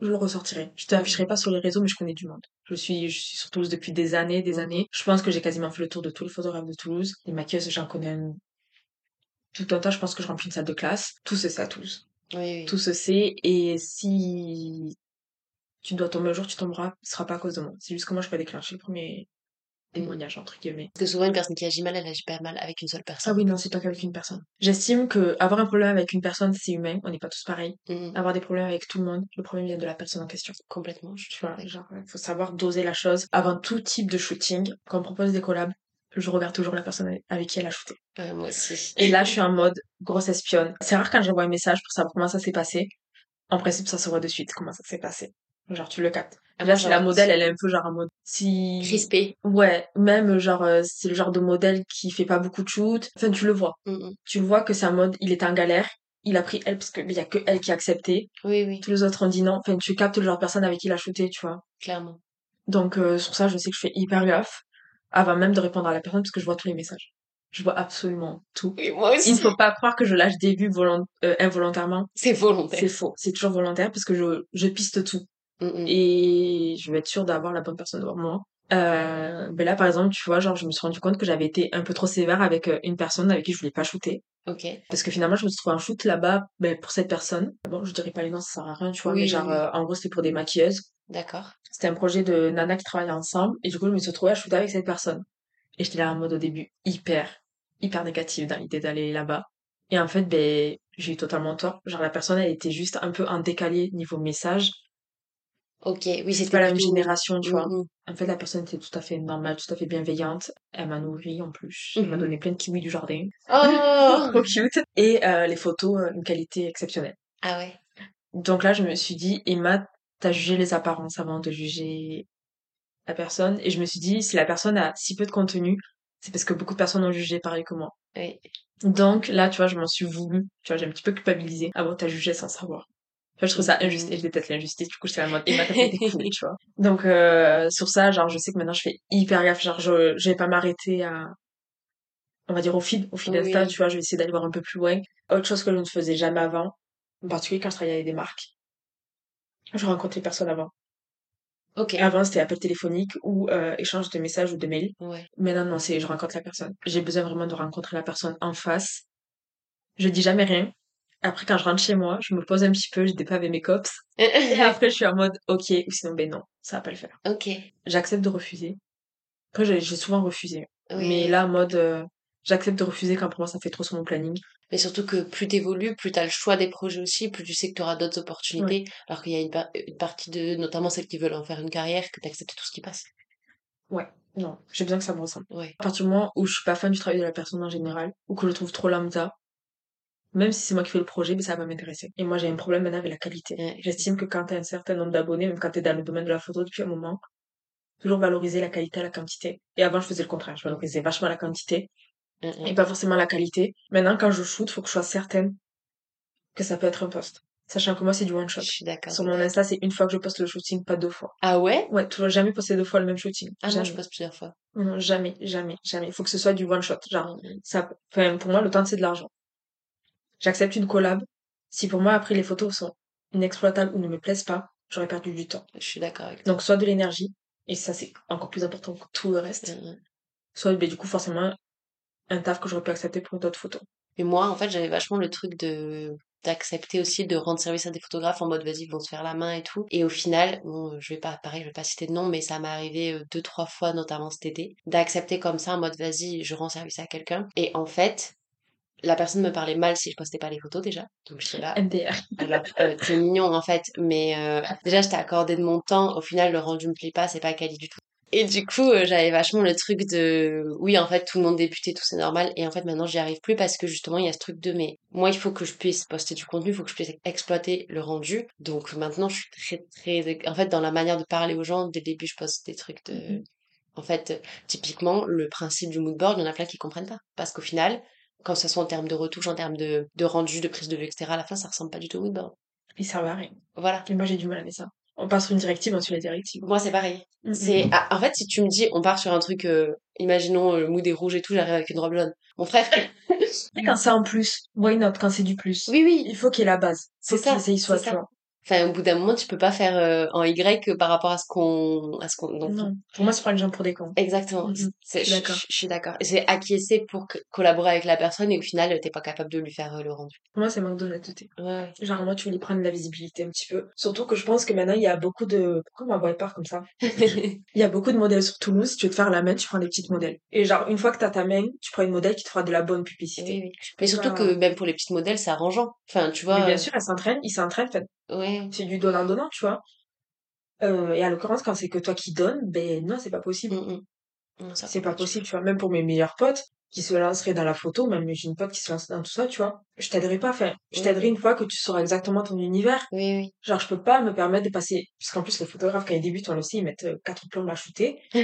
Speaker 2: je le ressortirai. Je t'afficherai pas sur les réseaux, mais je connais du monde. Je suis, je suis sur Toulouse depuis des années, des années. Je pense que j'ai quasiment fait le tour de tous les photographes de Toulouse. Les maquilleuses, j'en connais un... tout un tas. Je pense que je remplis une salle de classe. Tout se sait à Toulouse.
Speaker 1: Oui, oui.
Speaker 2: Tout se sait. Et si tu dois tomber un jour, tu tomberas. Ce sera pas à cause de moi. C'est juste que moi, je vais déclencher le premier témoignage, entre guillemets.
Speaker 1: Parce que souvent, une personne qui agit mal, elle agit pas mal avec une seule
Speaker 2: Ah
Speaker 1: personne.
Speaker 2: oui, non, c'est pas qu'avec une personne. J'estime que avoir un problème avec une personne, c'est humain. On n'est pas tous pareils.
Speaker 1: Mm,
Speaker 2: Avoir des problèmes avec tout le monde, le problème vient de la personne en question.
Speaker 1: Complètement. Je
Speaker 2: Tu vois, genre, il faut savoir doser la chose. Avant tout type de shooting, quand on propose des collabs, je regarde toujours la personne avec qui elle a shooté.
Speaker 1: Ouais, moi aussi.
Speaker 2: Et là, je suis en mode grosse espionne. C'est rare quand j'envoie un message pour savoir comment ça s'est passé. En principe, ça se voit de suite comment ça s'est passé. Genre, tu le captes.
Speaker 1: Ah,
Speaker 2: Là, si la modèle, elle est un peu genre en mode... Si...
Speaker 1: Crispé.
Speaker 2: Ouais, même genre, euh, c'est le genre de modèle qui fait pas beaucoup de shoot. Enfin, tu le vois.
Speaker 1: Mm, mm.
Speaker 2: Tu le vois que c'est un mode, il est en galère. Il a pris elle parce qu'il y a que elle qui a accepté.
Speaker 1: Oui, oui,
Speaker 2: Tous les autres ont dit non. Enfin, tu captes le genre de personne avec qui il a shooté, tu vois.
Speaker 1: clairement.
Speaker 2: Donc euh, sur ça, je sais que je fais hyper gaffe avant même de répondre à la personne parce que je vois tous les messages. Je vois absolument tout.
Speaker 1: Oui, moi
Speaker 2: Il
Speaker 1: aussi.
Speaker 2: ne faut pas croire que je lâche des vues volont- euh, involontairement.
Speaker 1: C'est volontaire.
Speaker 2: C'est faux. C'est toujours volontaire parce que je, je piste tout.
Speaker 1: Mm, mm.
Speaker 2: Et je vais être sûre d'avoir la bonne personne devant moi. Euh, ben là, par exemple, tu vois, genre, je me suis rendu compte que j'avais été un peu trop sévère avec euh, une personne avec qui je voulais pas shooter.
Speaker 1: Ok.
Speaker 2: Parce que finalement, je me suis trouvé un shoot là-bas, ben, pour cette personne. Bon, je dirais pas les noms, ça sert à rien, tu vois,
Speaker 1: Oui,
Speaker 2: mais genre,
Speaker 1: oui.
Speaker 2: euh, en gros, c'était pour des maquilleuses.
Speaker 1: D'accord.
Speaker 2: C'était un projet de nana qui travaillait ensemble et du coup je me suis retrouvée à shooter avec cette personne. Et j'étais là en mode au début hyper, hyper négative dans l'idée d'aller là-bas. Et en fait, ben, j'ai eu totalement tort. Genre la personne elle était juste un peu en décalé niveau message.
Speaker 1: Ok. Oui, c'était
Speaker 2: pas la même génération, tu vois.
Speaker 1: Mm, mm.
Speaker 2: En fait, la personne était tout à fait normale, tout à fait bienveillante. Elle m'a nourri en plus. Elle m'a
Speaker 1: Mhm.
Speaker 2: donné plein de kiwis du jardin.
Speaker 1: Oh
Speaker 2: Trop cute. Et euh, les photos, euh, une qualité exceptionnelle.
Speaker 1: Ah ouais.
Speaker 2: Donc là, je me suis dit, Emma, t'as jugé les apparences avant de juger la personne. Et je me suis dit, si la personne a si peu de contenu, c'est parce que beaucoup de personnes ont jugé pareil que moi.
Speaker 1: Oui.
Speaker 2: Donc là, tu vois, je m'en suis voulu. Tu vois, j'ai un petit peu culpabilisé. Ah bon, t'as jugé sans savoir. Je trouve ça injuste. Et je déteste l'injustice. Du coup, j'étais en mode, t'as fait tes couilles, tu vois. Donc, euh, sur ça, genre, je sais que maintenant, je fais hyper gaffe. Genre, je, je vais pas m'arrêter à, on va dire, au feed, au feed
Speaker 1: Oui.
Speaker 2: Insta, tu vois, je vais essayer d'aller voir un peu plus loin. Autre chose que je ne faisais jamais avant, en particulier quand je travaillais avec des marques. Je rencontre les personnes avant.
Speaker 1: Ok.
Speaker 2: Avant, c'était appel téléphonique ou euh, échange de messages ou de mails.
Speaker 1: Ouais.
Speaker 2: Maintenant, non, c'est je rencontre la personne. J'ai besoin vraiment de rencontrer la personne en face. Je dis jamais rien. Après, quand je rentre chez moi, je me pose un petit peu, je dépave mes cops. Et après, je suis en mode, ok, ou sinon, ben non, ça va pas le faire.
Speaker 1: ok.
Speaker 2: J'accepte de refuser. Après, j'ai souvent refusé.
Speaker 1: Oui.
Speaker 2: Mais là, en mode, euh, j'accepte de refuser quand pour moi, ça fait trop sur mon planning.
Speaker 1: Mais surtout que plus t'évolues, plus t'as le choix des projets aussi, plus tu sais que t'auras d'autres opportunités. Alors qu'il y a une, par- une partie de, notamment celles qui veulent en faire une carrière, que t'acceptes tout ce qui passe.
Speaker 2: Ouais, non, j'ai besoin que ça me ressemble.
Speaker 1: Ouais.
Speaker 2: À partir du moment où je suis pas fan du travail de la personne en général, ou que je le trouve trop lambda, même si c'est moi qui fais le projet, mais ça va pas m'intéresser. Et moi, j'ai un problème maintenant avec la qualité. J'estime que quand t'as un certain nombre d'abonnés, même quand t'es dans le domaine de la photo depuis un moment, toujours valoriser la qualité à la quantité. Et avant, je faisais le contraire. Je valorisais vachement la quantité
Speaker 1: Mm, mm.
Speaker 2: et pas forcément la qualité. Maintenant, quand je shoot, faut que je sois certaine que ça peut être un post. Sachant que moi, c'est du one shot.
Speaker 1: Je suis d'accord.
Speaker 2: Sur mon Insta, c'est une fois que je poste le shooting, pas deux fois.
Speaker 1: Ah ouais?
Speaker 2: Ouais, toujours jamais poster deux fois le même shooting.
Speaker 1: Ah,
Speaker 2: jamais.
Speaker 1: je poste plusieurs fois.
Speaker 2: Non, jamais, jamais, jamais. Il faut que ce soit du one shot. Genre,
Speaker 1: Mm, mm.
Speaker 2: ça, enfin, pour moi, le temps, c'est de l'argent. J'accepte une collab. Si pour moi, après, les photos sont inexploitables ou ne me plaisent pas, j'aurais perdu du temps.
Speaker 1: Je suis d'accord avec toi.
Speaker 2: Donc, soit de l'énergie, et ça, c'est encore plus important que tout le reste.
Speaker 1: Mm, mm.
Speaker 2: Soit, ben, du coup, forcément, un taf que j'aurais pu accepter pour d'autres photos.
Speaker 1: Mais moi, en fait, j'avais vachement le truc de d'accepter aussi de rendre service à des photographes en mode vas-y ils vont se faire la main et tout et au final bon je vais pas pareil je vais pas citer de nom mais ça m'est arrivé euh, deux trois fois notamment cet été d'accepter comme ça en mode vas-y je rends service à quelqu'un et en fait la personne me parlait mal si je postais pas les photos déjà. Donc je sais pas.
Speaker 2: MDR.
Speaker 1: Alors, euh, c'est mignon en fait, mais euh, déjà je t'ai accordé de mon temps. Au final, le rendu me plaît pas, c'est pas quali du tout. Et du coup, euh, j'avais vachement le truc de, oui, en fait, tout le monde débutait, tout c'est normal. Et en fait, maintenant, j'y arrive plus parce que justement, il y a ce truc de, mais moi, il faut que je puisse poster du contenu, il faut que je puisse exploiter le rendu. Donc maintenant, je suis très, très, en fait, dans la manière de parler aux gens, dès le début, je poste des trucs de,
Speaker 2: Mhm.
Speaker 1: en fait, typiquement, le principe du mood board, il y en a plein qui comprennent pas. Parce qu'au final, quand ça soit en termes de retouche, en termes de, de rendu, de prise de vue, etc., à la fin, ça ressemble pas du tout au mood board.
Speaker 2: Il servent à rien.
Speaker 1: Voilà.
Speaker 2: Et moi, j'ai du mal avec ça. On passe sur une directive, on suit la directive.
Speaker 1: Moi, c'est pareil.
Speaker 2: Mhm.
Speaker 1: C'est, ah, en fait, si tu me dis, on part sur un truc, euh, imaginons, le mood est rouge et tout, j'arrive avec une robe jaune. Mon frère.
Speaker 2: Quand c'est en plus, why not, quand c'est du plus?
Speaker 1: oui, oui.
Speaker 2: Il faut qu'il y ait la base.
Speaker 1: C'est
Speaker 2: Faut
Speaker 1: ça,
Speaker 2: qu'il soit,
Speaker 1: c'est ça. Enfin, au bout d'un moment, tu peux pas faire euh, en Y par rapport à ce qu'on, à ce qu'on, donc,
Speaker 2: Non. Pour moi, c'est pas les gens pour des cons.
Speaker 1: Exactement.
Speaker 2: Mhm.
Speaker 1: C'est-
Speaker 2: Je suis
Speaker 1: je,
Speaker 2: d'accord.
Speaker 1: je- je suis d'accord. Et C'est acquiescer pour que- collaborer avec la personne et au final, t'es pas capable de lui faire euh, le rendu.
Speaker 2: Pour moi, c'est manque d'honnêteté.
Speaker 1: Ouais.
Speaker 2: Genre, moi, tu voulais prendre la visibilité un petit peu. Surtout que je pense que maintenant, il y a beaucoup de... Pourquoi ma voix part comme ça? Il y a beaucoup de modèles sur Toulouse. Si tu veux te faire la main, tu prends des petites modèles. Et genre, une fois que t'as ta main, tu prends une modèle qui te fera de la bonne publicité.
Speaker 1: Oui, oui. Mais surtout que même pour les petites modèles, c'est arrangeant. Enfin, tu vois.
Speaker 2: Mais bien sûr, elle s'entraîne, il s'entraîne, enfin,
Speaker 1: euh, Ouais.
Speaker 2: c'est du donnant-donnant, tu vois. Euh, et à l'occurrence, quand c'est que toi qui donnes, ben non, c'est pas possible.
Speaker 1: Mm, mm. Ça
Speaker 2: C'est pas possible, tu vois. Même pour mes meilleurs potes qui se lanceraient dans la photo, même j'ai une pote qui se lance dans tout ça, tu vois. Je t'aiderai pas, enfin, je t'aiderai une fois que tu sauras exactement ton univers.
Speaker 1: Oui,
Speaker 2: Genre, je peux pas me permettre de passer, parce qu'en plus, les photographes, quand ils débutent, on le sait, ils mettent euh, quatre plombs à shooter. moi,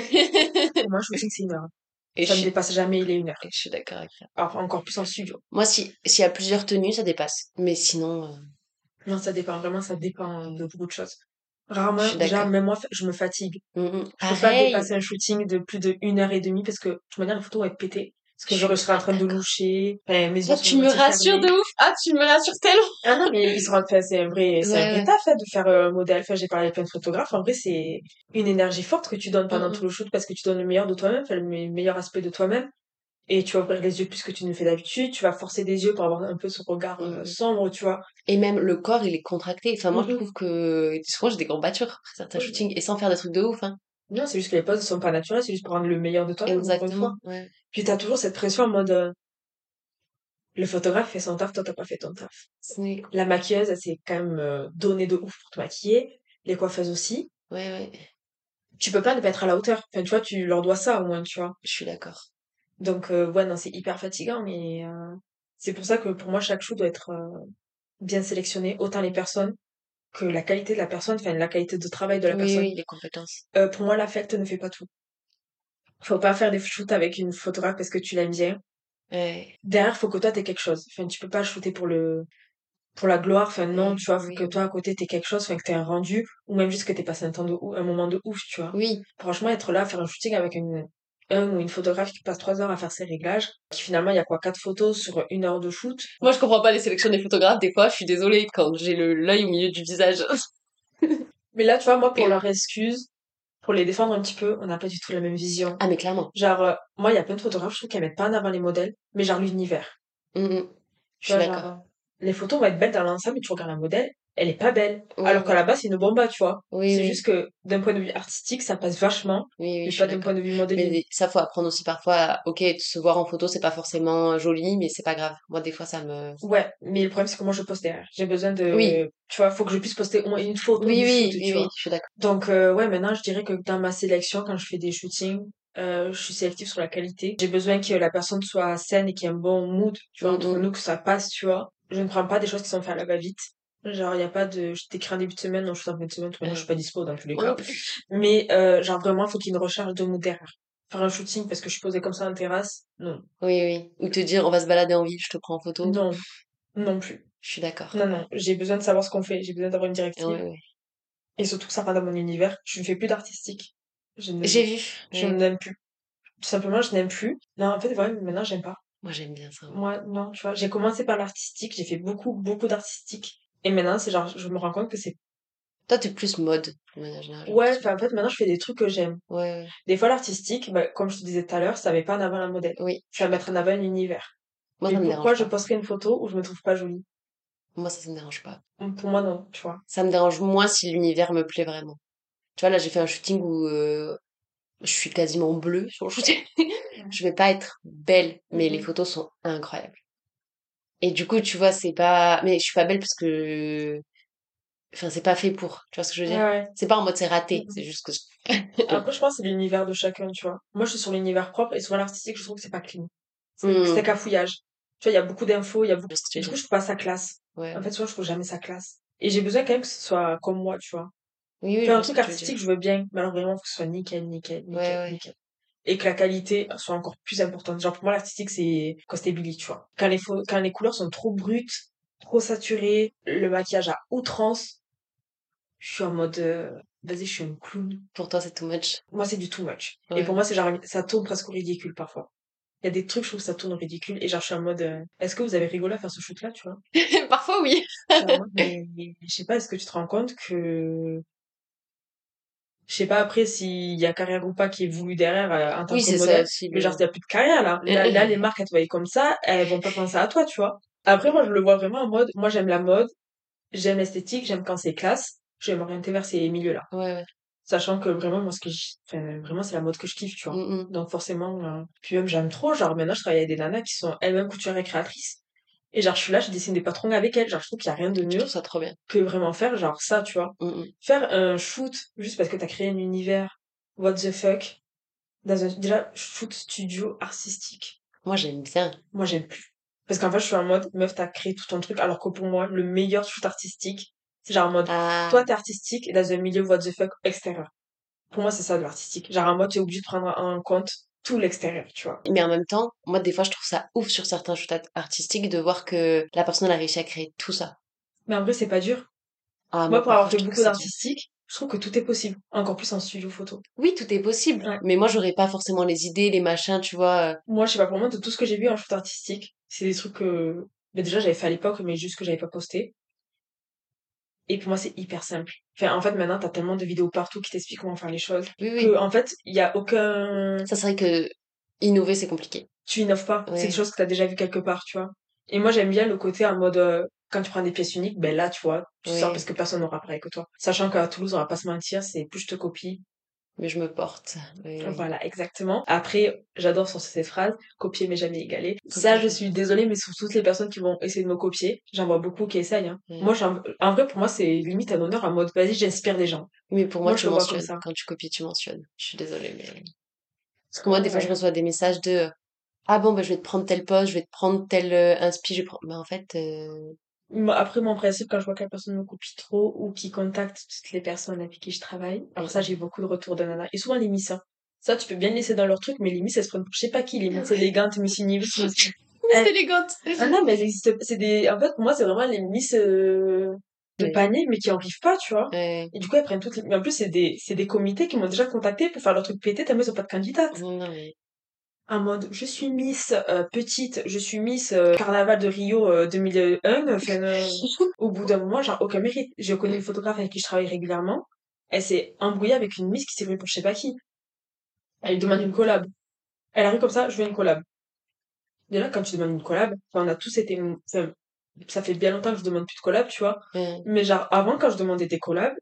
Speaker 2: un shooting, c'est une heure.
Speaker 1: Et
Speaker 2: ça
Speaker 1: je,
Speaker 2: me dépasse jamais les une heure.
Speaker 1: je suis d'accord avec ça.
Speaker 2: Alors, encore plus en studio.
Speaker 1: Moi, si, s'il y a plusieurs tenues, ça dépasse. Mais sinon, euh,
Speaker 2: Non, ça dépend, vraiment, ça dépend de beaucoup de choses. Rarement, déjà, même moi, je me fatigue.
Speaker 1: mm, mm.
Speaker 2: Je peux pas dépasser un shooting de plus de une heure et demie parce que, de toute manière, la photo va être pétée. Parce que
Speaker 1: Je
Speaker 2: serai en train de loucher. Enfin, mes
Speaker 1: Ah,
Speaker 2: yeux
Speaker 1: tu
Speaker 2: sont
Speaker 1: me rassures
Speaker 2: fermés.
Speaker 1: de ouf. Ah, tu me rassures tellement.
Speaker 2: Ah non, mais ils se rendent, c'est un vrai, c'est
Speaker 1: Ouais,
Speaker 2: un vrai
Speaker 1: ouais.
Speaker 2: taf, hein, de faire euh, un modèle. Enfin, j'ai parlé avec plein de photographes. En vrai, c'est une énergie forte que tu donnes pendant
Speaker 1: Mm, mm.
Speaker 2: tout le shoot parce que tu donnes le meilleur de toi-même, enfin, le me- meilleur aspect de toi-même. Et tu vas ouvrir les yeux plus que tu ne fais d'habitude. Tu vas forcer des yeux pour avoir un peu ce regard euh,
Speaker 1: Mhm.
Speaker 2: sombre, tu vois.
Speaker 1: Et même le corps, il est contracté. Enfin, moi, je
Speaker 2: Mhm.
Speaker 1: trouve que souvent, j'ai des courbatures après certains shootings et sans faire des trucs de ouf, hein.
Speaker 2: Non, c'est juste que les poses ne sont pas naturelles, c'est juste pour rendre le meilleur de fois.
Speaker 1: Exactement. Ouais.
Speaker 2: Puis t'as toujours cette pression en mode, euh, le photographe fait son taf, toi t'as pas fait ton taf. La maquilleuse, elle s'est quand même euh, donnée de ouf pour te maquiller. Les coiffeuses aussi.
Speaker 1: Ouais, ouais.
Speaker 2: Tu peux pas ne pas être à la hauteur. Enfin, tu vois, tu leur dois ça au moins, tu vois.
Speaker 1: Je suis d'accord.
Speaker 2: Donc, euh, ouais, non, c'est hyper fatigant, mais euh, c'est pour ça que pour moi, chaque shoot doit être euh, bien sélectionné, autant les personnes que la qualité de la personne, enfin, la qualité de travail de la
Speaker 1: Oui,
Speaker 2: personne.
Speaker 1: oui, les compétences.
Speaker 2: Euh, pour moi, l'affect ne fait pas tout. Faut pas faire des shoots avec une photographe parce que tu l'aimes bien.
Speaker 1: Ouais.
Speaker 2: Derrière, faut que toi t'aies quelque chose. Enfin, tu peux pas shooter pour le pour la gloire. Enfin, non, tu vois, faut
Speaker 1: oui,
Speaker 2: que toi à côté t'aies quelque chose, enfin que t'aies un rendu, ou même juste que t'aies passé un temps de ouf, un moment de ouf, tu vois.
Speaker 1: Oui.
Speaker 2: Franchement, être là, faire un shooting avec une un ou une photographe qui passe trois heures à faire ses réglages, qui finalement il y a quoi quatre photos sur une heure de shoot.
Speaker 1: Moi, je comprends pas les sélections des photographes. Des fois, je suis désolée quand j'ai le l'œil au milieu du visage.
Speaker 2: Mais là, tu vois, moi pour leur excuse, pour les défendre un petit peu, on n'a pas du tout la même vision.
Speaker 1: Ah, mais clairement.
Speaker 2: Genre, euh, moi, il y a plein de photographes, je trouve qu'elles mettent pas en avant les modèles, mais genre l'univers.
Speaker 1: Mm, mm. Je suis d'accord.
Speaker 2: genre, les photos vont être belles dans l'ensemble, mais tu regardes la modèle, elle est pas belle.
Speaker 1: Oui,
Speaker 2: Alors qu'à la base, c'est une bomba, tu vois.
Speaker 1: Oui,
Speaker 2: c'est
Speaker 1: oui.
Speaker 2: juste que d'un point de vue artistique, ça passe vachement,
Speaker 1: Oui, oui,
Speaker 2: mais pas d'un point de vue modélisme.
Speaker 1: Mais ça, faut apprendre aussi parfois. à- Ok, se voir en photo, c'est pas forcément joli, mais c'est pas grave. Moi, des fois, ça me.
Speaker 2: Ouais, mais le problème, c'est moi, je poste derrière. J'ai besoin de...
Speaker 1: Oui.
Speaker 2: Tu vois, faut que je puisse poster au moins une photo
Speaker 1: Oui, oui,
Speaker 2: shoot,
Speaker 1: oui,
Speaker 2: tu
Speaker 1: oui,
Speaker 2: vois.
Speaker 1: je suis d'accord.
Speaker 2: Donc, euh, ouais, maintenant, je dirais que dans ma sélection, quand je fais des shootings, euh, je suis sélective sur la qualité. J'ai besoin que la personne soit saine et qu'il y ait un bon mood, tu vois,
Speaker 1: Mm,
Speaker 2: entre
Speaker 1: mm.
Speaker 2: nous, que ça passe, tu vois. Je ne prends pas des choses qui sont faites à la va-vite. Genre, il n'y a pas de, je t'écris en début de semaine, non, je suis en fin de semaine, toute manière, je suis pas dispo dans tous les cas. Mais, euh, genre, vraiment, faut qu'il y ait une recharge de mood derrière. Faire un shooting parce que je suis posée comme ça en terrasse, non.
Speaker 1: Oui, oui. Ou te dire, on va se balader en ville, je te prends en photo.
Speaker 2: Non. Non plus.
Speaker 1: Je suis d'accord.
Speaker 2: Non, non. J'ai besoin de savoir ce qu'on fait. J'ai besoin d'avoir une directive.
Speaker 1: Ouais, ouais.
Speaker 2: Et surtout que ça rentre dans mon univers. Je ne fais plus d'artistique. Ne,
Speaker 1: J'ai vu.
Speaker 2: je n'aime plus. Tout simplement, je n'aime plus. Non, en fait, ouais, maintenant, j'aime pas.
Speaker 1: Moi, j'aime bien ça.
Speaker 2: Moi, non, tu vois. J'ai commencé par l'artistique. J'ai fait beaucoup, beaucoup d'artistique. Et maintenant, c'est genre, je me rends compte que c'est.
Speaker 1: Toi, t'es plus mode, de manière générale. j'ai
Speaker 2: Ouais, enfin, en fait, maintenant, je fais des trucs que j'aime.
Speaker 1: Ouais.
Speaker 2: Des fois, l'artistique, bah, comme je te disais tout à l'heure, ça met pas en avant la modèle.
Speaker 1: Oui.
Speaker 2: Je vais mettre en avant un univers.
Speaker 1: Moi,
Speaker 2: Et
Speaker 1: ça me
Speaker 2: pourquoi je
Speaker 1: pas.
Speaker 2: posterai une photo où je me trouve pas jolie?
Speaker 1: Moi, ça, ça me dérange pas.
Speaker 2: Pour moi, non, tu vois.
Speaker 1: Ça me dérange moins si l'univers me plaît vraiment. Tu vois, là, j'ai fait un shooting où euh, je suis quasiment bleue sur le shooting. je vais pas être belle, mais les
Speaker 2: Mhm.
Speaker 1: photos sont incroyables. Et du coup, tu vois, c'est pas. Mais je suis pas belle parce que. Enfin, c'est pas fait pour. Tu vois ce que je veux dire?
Speaker 2: Ouais, ouais.
Speaker 1: C'est pas en mode c'est raté.
Speaker 2: Mhm.
Speaker 1: C'est juste que.
Speaker 2: Après, je pense que c'est l'univers de chacun, tu vois. Moi, je suis sur l'univers propre et souvent l'artistique, je trouve que c'est pas clean. C'est c'est cafouillage. Tu vois, il y a beaucoup d'infos, il y a beaucoup. Du coup, je trouve pas ça classe.
Speaker 1: Ouais.
Speaker 2: En fait, souvent, je trouve jamais ça classe. Et j'ai besoin quand même que ce soit comme moi, tu vois.
Speaker 1: Oui, oui,
Speaker 2: Faire un truc artistique, je veux bien, mais alors vraiment, faut que ce soit nickel, nickel, nickel,
Speaker 1: Ouais, ouais.
Speaker 2: nickel. Et que la qualité soit encore plus importante. Genre, pour moi, l'artistique, c'est costability, tu vois. Quand les, quand les couleurs sont trop brutes, trop saturées, le maquillage à outrance, je suis en mode, euh, vas-y, je suis un clown.
Speaker 1: Pour toi, c'est too much.
Speaker 2: Moi, c'est du too much. Et pour moi, c'est genre, ça tourne presque au ridicule parfois. Il y a des trucs, je trouve que ça tourne au ridicule. Et genre, je suis en mode, euh, est-ce que vous avez rigolé à faire ce shoot-là, tu vois?
Speaker 1: Parfois, oui.
Speaker 2: Mais je sais pas, est-ce que tu te rends compte que, je sais pas après s'il y a carrière ou pas qui est voulu derrière euh, en tant
Speaker 1: Oui,
Speaker 2: que
Speaker 1: c'est ça
Speaker 2: modèle.
Speaker 1: aussi.
Speaker 2: Mais genre, il y a plus de carrière, là. Là, là, les marques, elles te voient comme ça, elles vont pas penser à toi, tu vois. Après, moi, je le vois vraiment en mode, moi, j'aime la mode, j'aime l'esthétique, j'aime quand c'est classe, je vais m'orienter vers ces milieux-là.
Speaker 1: Ouais, ouais.
Speaker 2: Sachant que vraiment, moi, ce que je, enfin, vraiment, c'est la mode que je kiffe, tu vois.
Speaker 1: Mm, mm.
Speaker 2: Donc forcément, euh, puis même j'aime trop, genre maintenant je travaille avec des nanas qui sont elles-mêmes couturières et créatrices. Et genre je suis là, je dessine des patrons avec elles, genre je trouve qu'il y a rien de mieux
Speaker 1: ça trop bien.
Speaker 2: que vraiment faire genre ça, tu vois.
Speaker 1: Mm, mm.
Speaker 2: Faire un shoot juste parce que t'as créé un univers, what the fuck, dans un, déjà shoot studio artistique.
Speaker 1: Moi, j'aime bien.
Speaker 2: Moi j'aime plus. Parce qu'en fait je suis en mode, meuf t'as créé tout ton truc, alors que pour moi le meilleur shoot artistique, c'est genre en mode,
Speaker 1: Ah.
Speaker 2: toi t'es artistique et dans un milieu what the fuck extérieur. Pour moi c'est ça de l'artistique. Genre en mode t'es obligé de prendre en compte tout l'extérieur, tu vois.
Speaker 1: Mais en même temps, moi, des fois, je trouve ça ouf sur certains shoots art- artistiques de voir que la personne elle a réussi à créer tout ça.
Speaker 2: Mais en vrai c'est pas dur.
Speaker 1: Ah,
Speaker 2: Moi, pour avoir fait beaucoup d'artistique, je trouve que tout est possible. Encore plus en studio photo.
Speaker 1: Oui, tout est possible.
Speaker 2: Ouais.
Speaker 1: Mais moi, j'aurais pas forcément les idées, les machins, tu vois. euh.
Speaker 2: Moi, je sais pas, pour moi, de tout ce que j'ai vu en shoot artistique, c'est des trucs que, bah, déjà, j'avais fait à l'époque, mais juste que j'avais pas posté. Et pour moi, c'est hyper simple. Enfin, en fait, maintenant, t'as tellement de vidéos partout qui t'expliquent comment faire les choses.
Speaker 1: Oui, oui.
Speaker 2: Que, en fait, il y a aucun,
Speaker 1: Ça, vrai que innover, c'est compliqué.
Speaker 2: tu innoves pas.
Speaker 1: Ouais.
Speaker 2: C'est des choses que t'as déjà vu quelque part, tu vois. Et moi, j'aime bien le côté en mode, euh, quand tu prends des pièces uniques, ben là, tu vois, tu
Speaker 1: Oui.
Speaker 2: sors parce que personne n'aura pareil que toi. Sachant qu'à Toulouse, on va pas se mentir, c'est plus je te copie,
Speaker 1: Mais je me porte. Oui, oui.
Speaker 2: Voilà, exactement. Après, j'adore sur cette phrase, copier mais jamais égaler. Ça, je suis désolée, mais sur toutes les personnes qui vont essayer de me copier, j'en vois beaucoup qui essayent. Hein.
Speaker 1: Ouais.
Speaker 2: Moi, j'en- en vrai, pour moi, c'est limite un honneur en mode, vas-y, j'inspire des gens.
Speaker 1: Mais pour moi,
Speaker 2: Moi,
Speaker 1: tu mentionnes.
Speaker 2: ça.
Speaker 1: Quand tu copies, tu mentionnes. Je suis désolée, mais. Parce que moi, des fois, je reçois des messages de Ah bon, bah, je vais te prendre tel poste, je vais te prendre tel euh, inspi, je vais prendre. Mais en fait, euh,
Speaker 2: Après, mon principe, quand je vois que la personne me copie trop ou qui contacte toutes les personnes avec qui je travaille, alors ça, j'ai beaucoup de retours de nana. Et souvent, les miss, hein. Ça, tu peux bien le laisser dans leur truc, mais les miss, elles se prennent pour je sais pas qui, les miss élégantes, miss univers. miss-
Speaker 1: c'est élégante.
Speaker 2: Ah non, mais elles existent. C'est des, en fait, pour moi, c'est vraiment les miss, euh, de
Speaker 1: Ouais.
Speaker 2: panier, mais qui en vivent pas, tu vois. Et du coup, elles prennent toutes les... Mais en plus, c'est des, c'est des comités qui m'ont déjà contacté pour faire leur truc pété, tellement ils ont pas de candidate.
Speaker 1: Non, non, mais.
Speaker 2: En mode, je suis Miss euh, petite, je suis Miss euh, Carnaval de Rio euh, 2001. Enfin, euh, au bout d'un moment, genre, aucun mérite. Je connais une photographe avec qui je travaille régulièrement. Elle s'est embrouillée avec une Miss qui s'est pris pour je sais pas qui. Elle lui demande une collab. Elle arrive comme ça, je veux une collab. Déjà, quand tu demandes une collab, on a tous été... enfin, ça fait bien longtemps que je demande plus de collab, tu vois. Mais genre, avant, quand je demandais des collabs,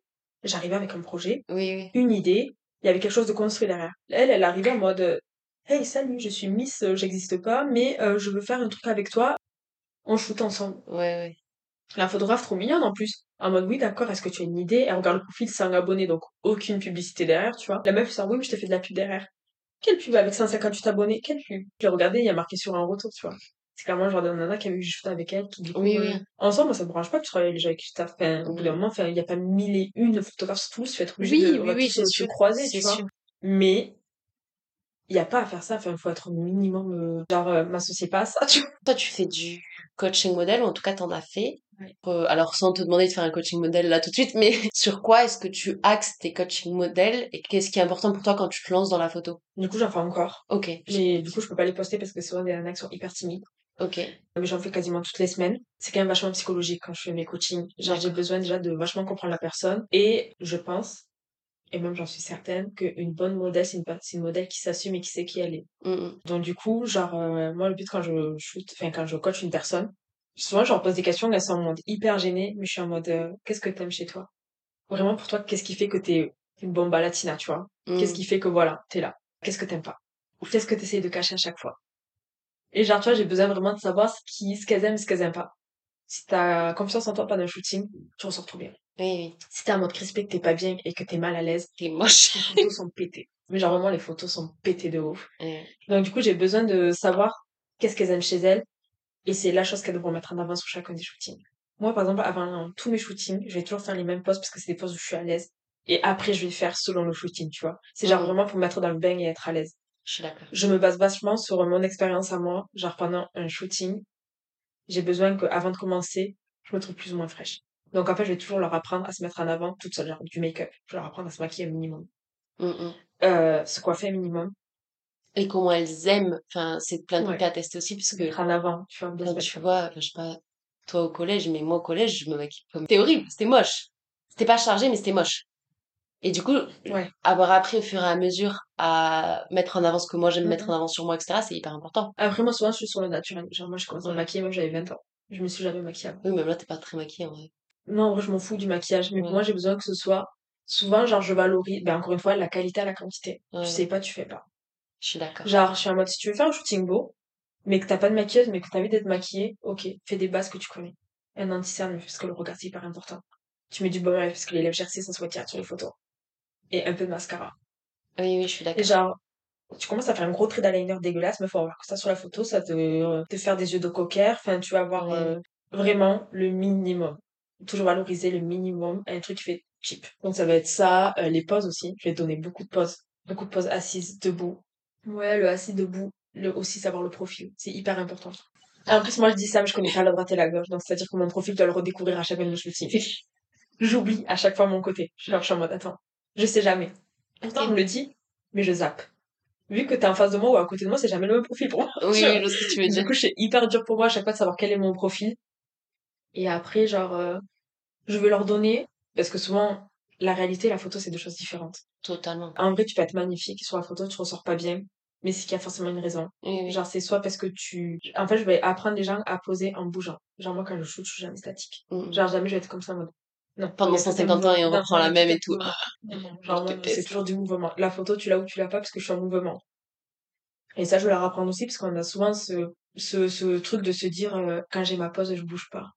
Speaker 2: j'arrivais avec un projet,
Speaker 1: Oui, oui.
Speaker 2: une idée, il y avait quelque chose de construit derrière. Elle, elle arrivait en mode Hey, salut, je suis Miss, euh, j'existe pas, mais euh, je veux faire un truc avec toi. On shoot ensemble.
Speaker 1: Ouais, ouais.
Speaker 2: La photographe trop mignonne en plus. En mode oui, d'accord, est-ce que tu as une idée? Elle regarde le profil, 100 abonnés, donc aucune publicité derrière, tu vois. La meuf, ça, oui, mais je te fais de la pub derrière. Quelle pub avec 158 abonnés? Quelle pub? Je l'ai regardé, il y a marqué sur un retour, tu vois. C'est clairement le genre de nana qui avait eu shoot avec elle, qui coup.
Speaker 1: Oui,
Speaker 2: euh,
Speaker 1: oui.
Speaker 2: Ensemble, moi, ça me branche pas que tu travailles gens avec. Enfin, au bout d'un
Speaker 1: Mhm.
Speaker 2: moment, il y a pas mille et une photographes sur Toulouse, tu vas être obligé
Speaker 1: Oui,
Speaker 2: de,
Speaker 1: oui, oui,
Speaker 2: tous
Speaker 1: c'est
Speaker 2: se croiser,
Speaker 1: C'est
Speaker 2: tu vois. Mais il y a pas à faire ça. Enfin, il faut être au minimum, euh, genre, euh, m'associer pas à ça, tu vois.
Speaker 1: Toi, tu fais du coaching modèle, ou en tout cas, t'en as fait.
Speaker 2: Ouais.
Speaker 1: Euh, alors, sans te demander de faire un coaching modèle là tout de suite, mais sur quoi est-ce que tu axes tes coaching modèles et qu'est-ce qui est important pour toi quand tu te lances dans la photo?
Speaker 2: Du coup, j'en fais encore.
Speaker 1: Ok,
Speaker 2: Mais du coup, je peux pas les poster parce que souvent des nanas sont hyper timides.
Speaker 1: ok.
Speaker 2: Mais j'en fais quasiment toutes les semaines. C'est quand même vachement psychologique quand je fais mes coachings. Genre, j'ai besoin déjà de vachement comprendre la personne. Et je pense, et même j'en suis certaine, qu'une bonne modèle, c'est une, modèle qui s'assume et qui sait qui elle est.
Speaker 1: Mm, mm.
Speaker 2: Donc du coup, genre, euh, moi, le but quand je shoot, enfin, quand je coach une personne, souvent, je leur pose des questions, elles sont en mode hyper gênée, mais je suis en mode, euh, qu'est-ce que t'aimes chez toi? Vraiment, pour toi, qu'est-ce qui fait que t'es une bomba latina, tu vois?
Speaker 1: Mm.
Speaker 2: Qu'est-ce qui fait que voilà, t'es là? Qu'est-ce que t'aimes pas? Ou qu'est-ce que t'essayes de cacher à chaque fois? Et genre, tu vois, j'ai besoin vraiment de savoir ce qui, ce qu'elles aiment et ce qu'elles aiment pas. Si t'as confiance en toi pendant un shooting, tu ressors trop bien.
Speaker 1: Oui, oui.
Speaker 2: Si t'es en mode crispé, que t'es pas bien et que t'es mal à l'aise,
Speaker 1: T'es moche.
Speaker 2: les photos sont pétées. Mais genre, vraiment, les photos sont pétées de ouf.
Speaker 1: Ouais.
Speaker 2: Donc, du coup, j'ai besoin de savoir qu'est-ce qu'elles aiment chez elles. Et c'est la chose qu'elles devront mettre en avant sur chacun des shootings. Moi, par exemple, avant tous mes shootings, je vais toujours faire les mêmes poses parce que c'est des poses où je suis à l'aise. Et après, je vais faire selon le shooting, tu vois. C'est genre vraiment pour me mettre dans le bain et être à l'aise.
Speaker 1: Je suis d'accord.
Speaker 2: Je me base vachement sur mon expérience à moi. Genre, pendant un shooting, j'ai besoin que, avant de commencer, je me trouve plus ou moins fraîche. Donc, en fait, je vais toujours leur apprendre à se mettre en avant toute seule, genre du make-up. Je vais leur apprendre à se maquiller un minimum.
Speaker 1: Mm, mm.
Speaker 2: Euh, se coiffer un minimum.
Speaker 1: Et comment elles aiment. Enfin, c'est plein de trucs
Speaker 2: Ouais.
Speaker 1: à tester aussi, parce
Speaker 2: Se
Speaker 1: que
Speaker 2: mettre en avant, tu vois, bien
Speaker 1: tu vois, je sais pas, toi au collège, mais moi au collège, je me maquille comme. C'était horrible, c'était moche. C'était pas chargé, mais c'était moche. Et du coup,
Speaker 2: Ouais.
Speaker 1: avoir appris au fur et à mesure à mettre en avant ce que moi j'aime
Speaker 2: Mhm.
Speaker 1: mettre en avant sur moi, etc., c'est hyper important.
Speaker 2: Après, moi, souvent, je suis sur le naturel. Genre, moi, je commence à me maquiller, même j'avais 20 ans. Je me suis jamais maquillée avant.
Speaker 1: Oui, même là, t'es pas très maquillée en vrai.
Speaker 2: Non, en vrai, je m'en fous du maquillage. Mais pour moi, j'ai besoin que ce soit, souvent, genre, je valorise, ben, encore une fois, la qualité à la quantité. Tu sais pas, tu fais pas.
Speaker 1: Je suis d'accord.
Speaker 2: Genre, je suis en mode, si tu veux faire un shooting beau, mais que t'as pas de maquilleuse, mais que t'as envie d'être maquillée, ok, fais des bases que tu connais. Un anti-cerne, parce que le regard, c'est hyper important. Tu mets du baume parce que les lèvres gercées, ça se voit direct sur les photos. Et un peu de mascara.
Speaker 1: Oui, oui, je suis
Speaker 2: Et
Speaker 1: d'accord.
Speaker 2: genre, tu commences à faire un gros trait d'eyeliner dégueulasse, mais faut avoir que ça sur la photo, ça te, te faire des yeux de cocker, enfin, tu vas avoir euh, vraiment le minimum. Toujours valoriser le minimum, un truc qui fait cheap. Donc ça va être ça, euh, les poses aussi. Je vais donner beaucoup de poses. Beaucoup de poses assises, debout. Ouais, le assis debout, le aussi savoir le profil. C'est hyper important. Et en plus, moi, je dis ça, mais je connais pas la droite et la gauche. Donc, c'est-à-dire que mon profil, je dois le redécouvrir à chaque fois que je suis J'oublie à chaque fois mon côté. Genre, je suis en mode, attends, je sais jamais. Pourtant, on me le dit, mais je zappe. Vu que t'es en face de moi ou à côté de moi, c'est jamais le même profil pour moi.
Speaker 1: Oui, je sais ce que tu veux
Speaker 2: Du
Speaker 1: dire.
Speaker 2: coup, c'est hyper dur pour moi à chaque fois de savoir quel est mon profil. Et après, genre, euh, je vais leur donner, parce que souvent, la réalité et la photo, c'est deux choses différentes.
Speaker 1: Totalement.
Speaker 2: En vrai, tu peux être magnifique sur la photo, tu ressors pas bien, mais c'est qu'il y a forcément une raison. Genre, c'est soit parce que tu... En fait, je vais apprendre les gens à poser en bougeant. Genre, moi, quand je shoot, je suis jamais statique. Genre, jamais je vais être comme ça en mode... Non.
Speaker 1: Pendant
Speaker 2: il y a tout un
Speaker 1: 150 ans et on reprend la même et tout.
Speaker 2: Non, non, Genre, c'est toujours du mouvement. La photo, tu l'as ou tu l'as pas parce que je suis en mouvement. Et ça, je vais leur apprendre aussi parce qu'on a souvent ce, ce, ce truc de se dire, euh, quand j'ai ma pose, je bouge pas.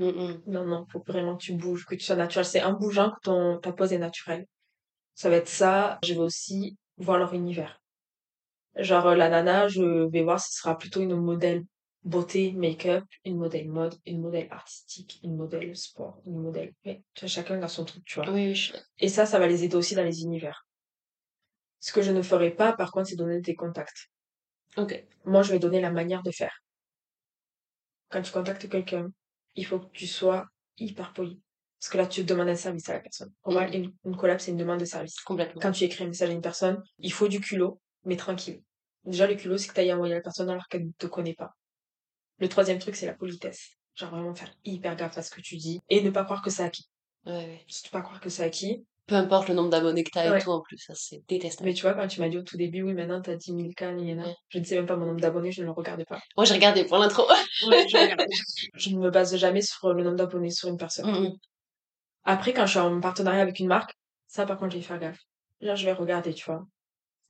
Speaker 1: Mm, mm.
Speaker 2: Non, non, faut vraiment que tu bouges, que tu sois naturel. C'est en bougeant que ton, ta pose est naturelle. Ça va être ça. Je vais aussi voir leur univers. Genre, euh, la nana, je vais voir si ce sera plutôt une modèle beauté, make-up, une modèle mode, une modèle artistique, une modèle sport, une modèle... Ouais, tu vois, chacun a son truc, tu vois.
Speaker 1: Oui, je
Speaker 2: Et ça, ça va les aider aussi dans les univers. Ce que je ne ferai pas, par contre, c'est donner des contacts.
Speaker 1: Ok.
Speaker 2: Moi, je vais donner la manière de faire. Quand tu contactes quelqu'un, il faut que tu sois hyper poli. Parce que là, tu demandes un service à la personne. Pour moi,
Speaker 1: Mhm.
Speaker 2: une, une collab, c'est une demande de service.
Speaker 1: Complètement.
Speaker 2: Quand tu écris un message à une personne, il faut du culot, mais tranquille. Déjà, le culot, c'est que tu ailles envoyer la personne alors qu'elle ne te connaît pas. Le troisième truc, c'est la politesse. Genre vraiment faire hyper gaffe à ce que tu dis et ne pas croire que c'est acquis.
Speaker 1: Ouais, ouais.
Speaker 2: Surtout pas croire que c'est acquis.
Speaker 1: Peu importe le nombre d'abonnés que t'as
Speaker 2: Ouais.
Speaker 1: et tout en plus, ça c'est détestable.
Speaker 2: Mais tu vois, quand tu m'as dit au tout début, oui, maintenant t'as 10 000 cas, gna, gna,
Speaker 1: Ouais.
Speaker 2: je ne sais même pas mon nombre d'abonnés, je ne le regarde pas.
Speaker 1: Moi j'ai regardé pour l'intro.
Speaker 2: Ouais, je, je ne me base jamais sur le nombre d'abonnés sur une personne.
Speaker 1: Mm, mm.
Speaker 2: Après, quand je suis en partenariat avec une marque, ça par contre, je vais faire gaffe. Genre, je vais regarder, tu vois.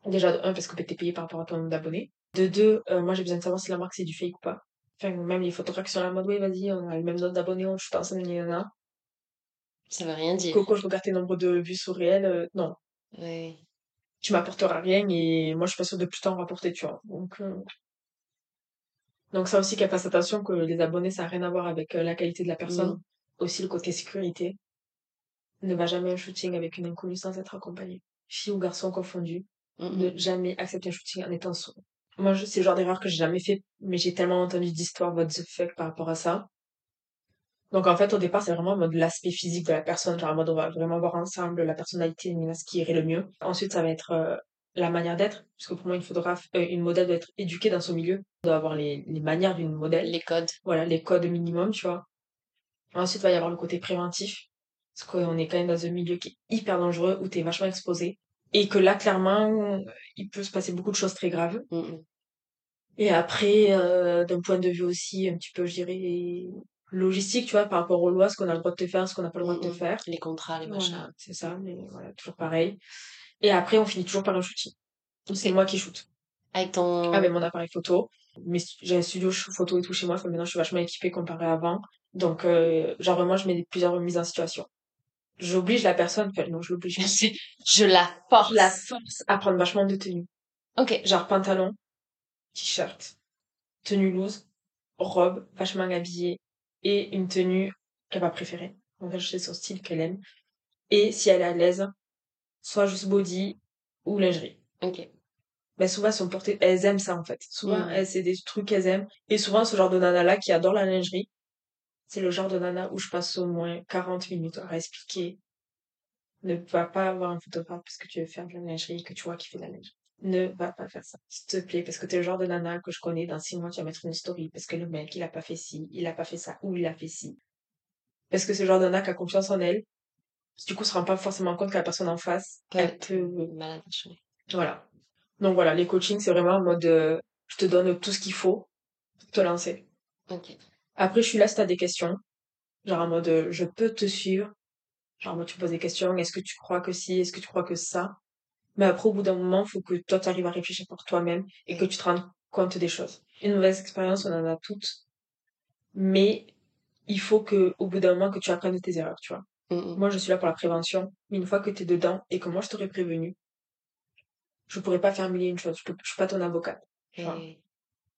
Speaker 2: Déjà, de un, parce que t'es payé par rapport à ton nombre d'abonnés. De deux, euh, moi j'ai besoin de savoir si la marque c'est du fake ou pas. Enfin, même les photographes qui sont là en mode, oui, vas-y, on a le même nombre d'abonnés, ensemble, gna, gna, gna.
Speaker 1: Ça veut rien dire.
Speaker 2: Coco, je regarde tes nombres de vues sur réel, euh, non.
Speaker 1: Ouais.
Speaker 2: Tu m'apporteras rien et moi je suis pas sûre de plus t'en rapporter, tu vois. Donc, euh, donc ça aussi qu'elle fasse attention que les abonnés ça n'a rien à voir avec euh, la qualité de la personne. Aussi le côté sécurité. Ne va jamais à un shooting avec une inconnue sans être accompagné. Fille ou garçon confondu. Ne jamais accepter un shooting en étant solo. Moi, c'est le genre d'erreur que j'ai jamais fait, mais j'ai tellement entendu d'histoires what the fuck par rapport à ça. Donc en fait, au départ, c'est vraiment en mode l'aspect physique de la personne, genre en mode on va vraiment voir ensemble la personnalité, ce qui irait le mieux. Ensuite, ça va être euh, la manière d'être, parce que pour moi, une photographe, euh, une modèle doit être éduquée dans son milieu, doit avoir les, les manières d'une modèle,
Speaker 1: Les codes.
Speaker 2: voilà, les codes minimum, tu vois. Ensuite, il va y avoir le côté préventif, parce qu'on est quand même dans un milieu qui est hyper dangereux, où t'es vachement exposé, et que là, clairement, il peut se passer beaucoup de choses très graves.
Speaker 1: Mm, mm.
Speaker 2: Et après, euh, d'un point de vue aussi, un petit peu, je dirais, logistique, tu vois, par rapport aux lois, ce qu'on a le droit de te faire, ce qu'on n'a pas le droit de te faire.
Speaker 1: Les contrats, les machins.
Speaker 2: Voilà, c'est ça, mais voilà, toujours pareil. Et après, on finit toujours par un shooting. C'est moi qui shoot
Speaker 1: Avec ton.
Speaker 2: avec mon appareil photo. Mais j'ai un studio photo et tout chez moi. Enfin, maintenant, je suis vachement équipée comparé à avant. Donc, euh, genre, vraiment, je mets plusieurs mises en situation. J'oblige la personne, enfin, non, je l'oblige.
Speaker 1: Je la force.
Speaker 2: Je la force à prendre vachement de tenues.
Speaker 1: Ok.
Speaker 2: Genre pantalon, t-shirt, tenue loose, robe, vachement habillée et une tenue qu'elle va préférer. On va chercher son style qu'elle aime. Et si elle est à l'aise, soit juste body ou lingerie.
Speaker 1: Ok.
Speaker 2: Ben souvent, elles sont portées, elles aiment ça en fait. Souvent, elles, c'est des trucs qu'elles aiment. Et souvent, ce genre de nana-là qui adore la lingerie, c'est le genre de nana où je passe au moins 40 minutes à expliquer. Ne va pas avoir un photographe parce que tu veux faire de la lingerie et que tu vois qu'il fait de la lingerie. Ne va pas faire ça, s'il te plaît, parce que t'es le genre de nana que je connais, dans six mois, tu vas mettre une story parce que le mec, il a pas fait ci, il a pas fait ça, ou il a fait ci. Parce que c'est le genre de nana qui a confiance en elle. Du coup, se rend pas forcément compte que la personne en face,
Speaker 1: Ouais.
Speaker 2: elle peut,
Speaker 1: je-
Speaker 2: voilà. Donc voilà, les coachings, c'est vraiment en mode, euh, je te donne tout ce qu'il faut pour te lancer.
Speaker 1: Ok.
Speaker 2: Après, je suis là si t'as des questions. Genre en mode, euh, je peux te suivre. Genre, moi, tu me poses des questions. Est-ce que tu crois que si? Est-ce que tu crois que ça? Mais après, au bout d'un moment, faut que toi, tu arrives à réfléchir pour toi-même et que tu te rendes compte des choses. Une mauvaise expérience, on en a toutes. Mais il faut que, au bout d'un moment, que tu apprennes de tes erreurs, tu vois. Moi, je suis là pour la prévention. Mais une fois que t'es dedans et que moi, je t'aurais prévenu, je pourrais pas faire mille et une choses. Je, je suis pas ton avocate.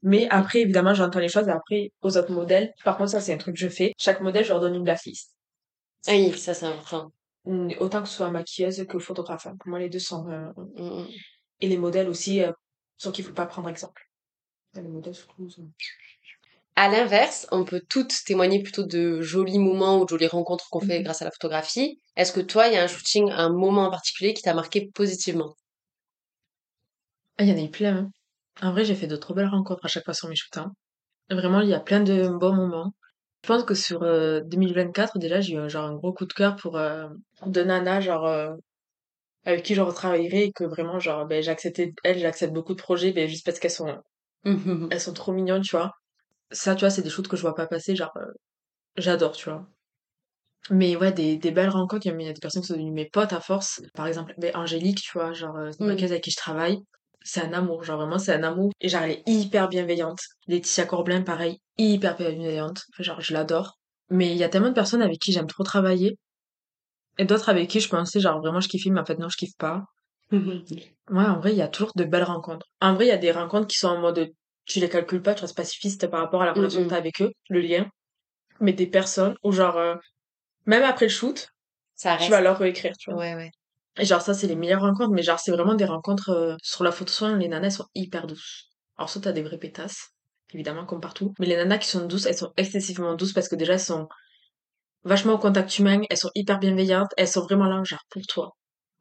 Speaker 2: Mais après, évidemment, j'entends les choses. Et après, aux autres modèles, par contre, ça, c'est un truc que je fais. Chaque modèle, je leur donne une blacklist.
Speaker 1: Ah oui, ça c'est important.
Speaker 2: Mm, Autant que ce soit maquilleuse que photographe. hein. Pour moi, les deux sont... euh,
Speaker 1: Mm, mm.
Speaker 2: Et les modèles aussi, euh, sur qui il faut pas prendre exemple. Les modèles, surtout, sont-
Speaker 1: À l'inverse, on peut toutes témoigner plutôt de jolis moments ou de jolies rencontres qu'on fait
Speaker 2: Mhm.
Speaker 1: grâce à la photographie. Est-ce que toi, il y a un shooting, un moment en particulier qui t'a marqué positivement?
Speaker 2: Ah, il y en a eu plein. hein. En vrai, j'ai fait de trop belles rencontres à chaque fois sur mes shoots. hein. Vraiment, il y a plein de bons moments. Je pense que sur euh, 2024, déjà, j'ai eu un, genre un gros coup de cœur pour euh, deux nanas, genre, euh, avec qui je retravaillerai et que vraiment, genre, ben, j'ai accepté, elles, j'accepte beaucoup de projets, ben, juste parce qu'elles sont,
Speaker 1: Mhm.
Speaker 2: elles sont trop mignonnes, tu vois. Ça, tu vois, c'est des shoots que je vois pas passer, genre, euh, j'adore, tu vois. Mais ouais, des, des belles rencontres, il y a des personnes qui sont devenues mes potes à force. Par exemple, ben, Angélique, tu vois, genre, euh, c'est une
Speaker 1: Mm.
Speaker 2: avec qui je travaille. C'est un amour, genre vraiment, c'est un amour. Et genre, elle est hyper bienveillante. Laetitia Corblin, pareil, hyper bienveillante. Genre, je l'adore. Mais il y a tellement de personnes avec qui j'aime trop travailler. Et d'autres avec qui je pensais, genre, vraiment, je kiffe, mais en fait, non, je kiffe pas. Ouais, en vrai, il y a toujours de belles rencontres. En vrai, il y a des rencontres qui sont en mode, tu les calcules pas, tu restes pacifiste par rapport à la relation que t'as avec eux, le lien. Mais des personnes où, genre, euh, même après le shoot,
Speaker 1: Ça
Speaker 2: tu
Speaker 1: reste.
Speaker 2: vas leur réécrire, tu vois.
Speaker 1: Ouais, ouais.
Speaker 2: Et genre, ça, c'est les meilleures rencontres, mais genre, c'est vraiment des rencontres euh, sur la photo soin, les nanas, elles sont hyper douces. Alors, soit t'as des vraies pétasses, évidemment, comme partout, mais les nanas qui sont douces, elles sont excessivement douces parce que déjà, elles sont vachement au contact humain, elles sont hyper bienveillantes, elles sont vraiment là, genre, pour toi.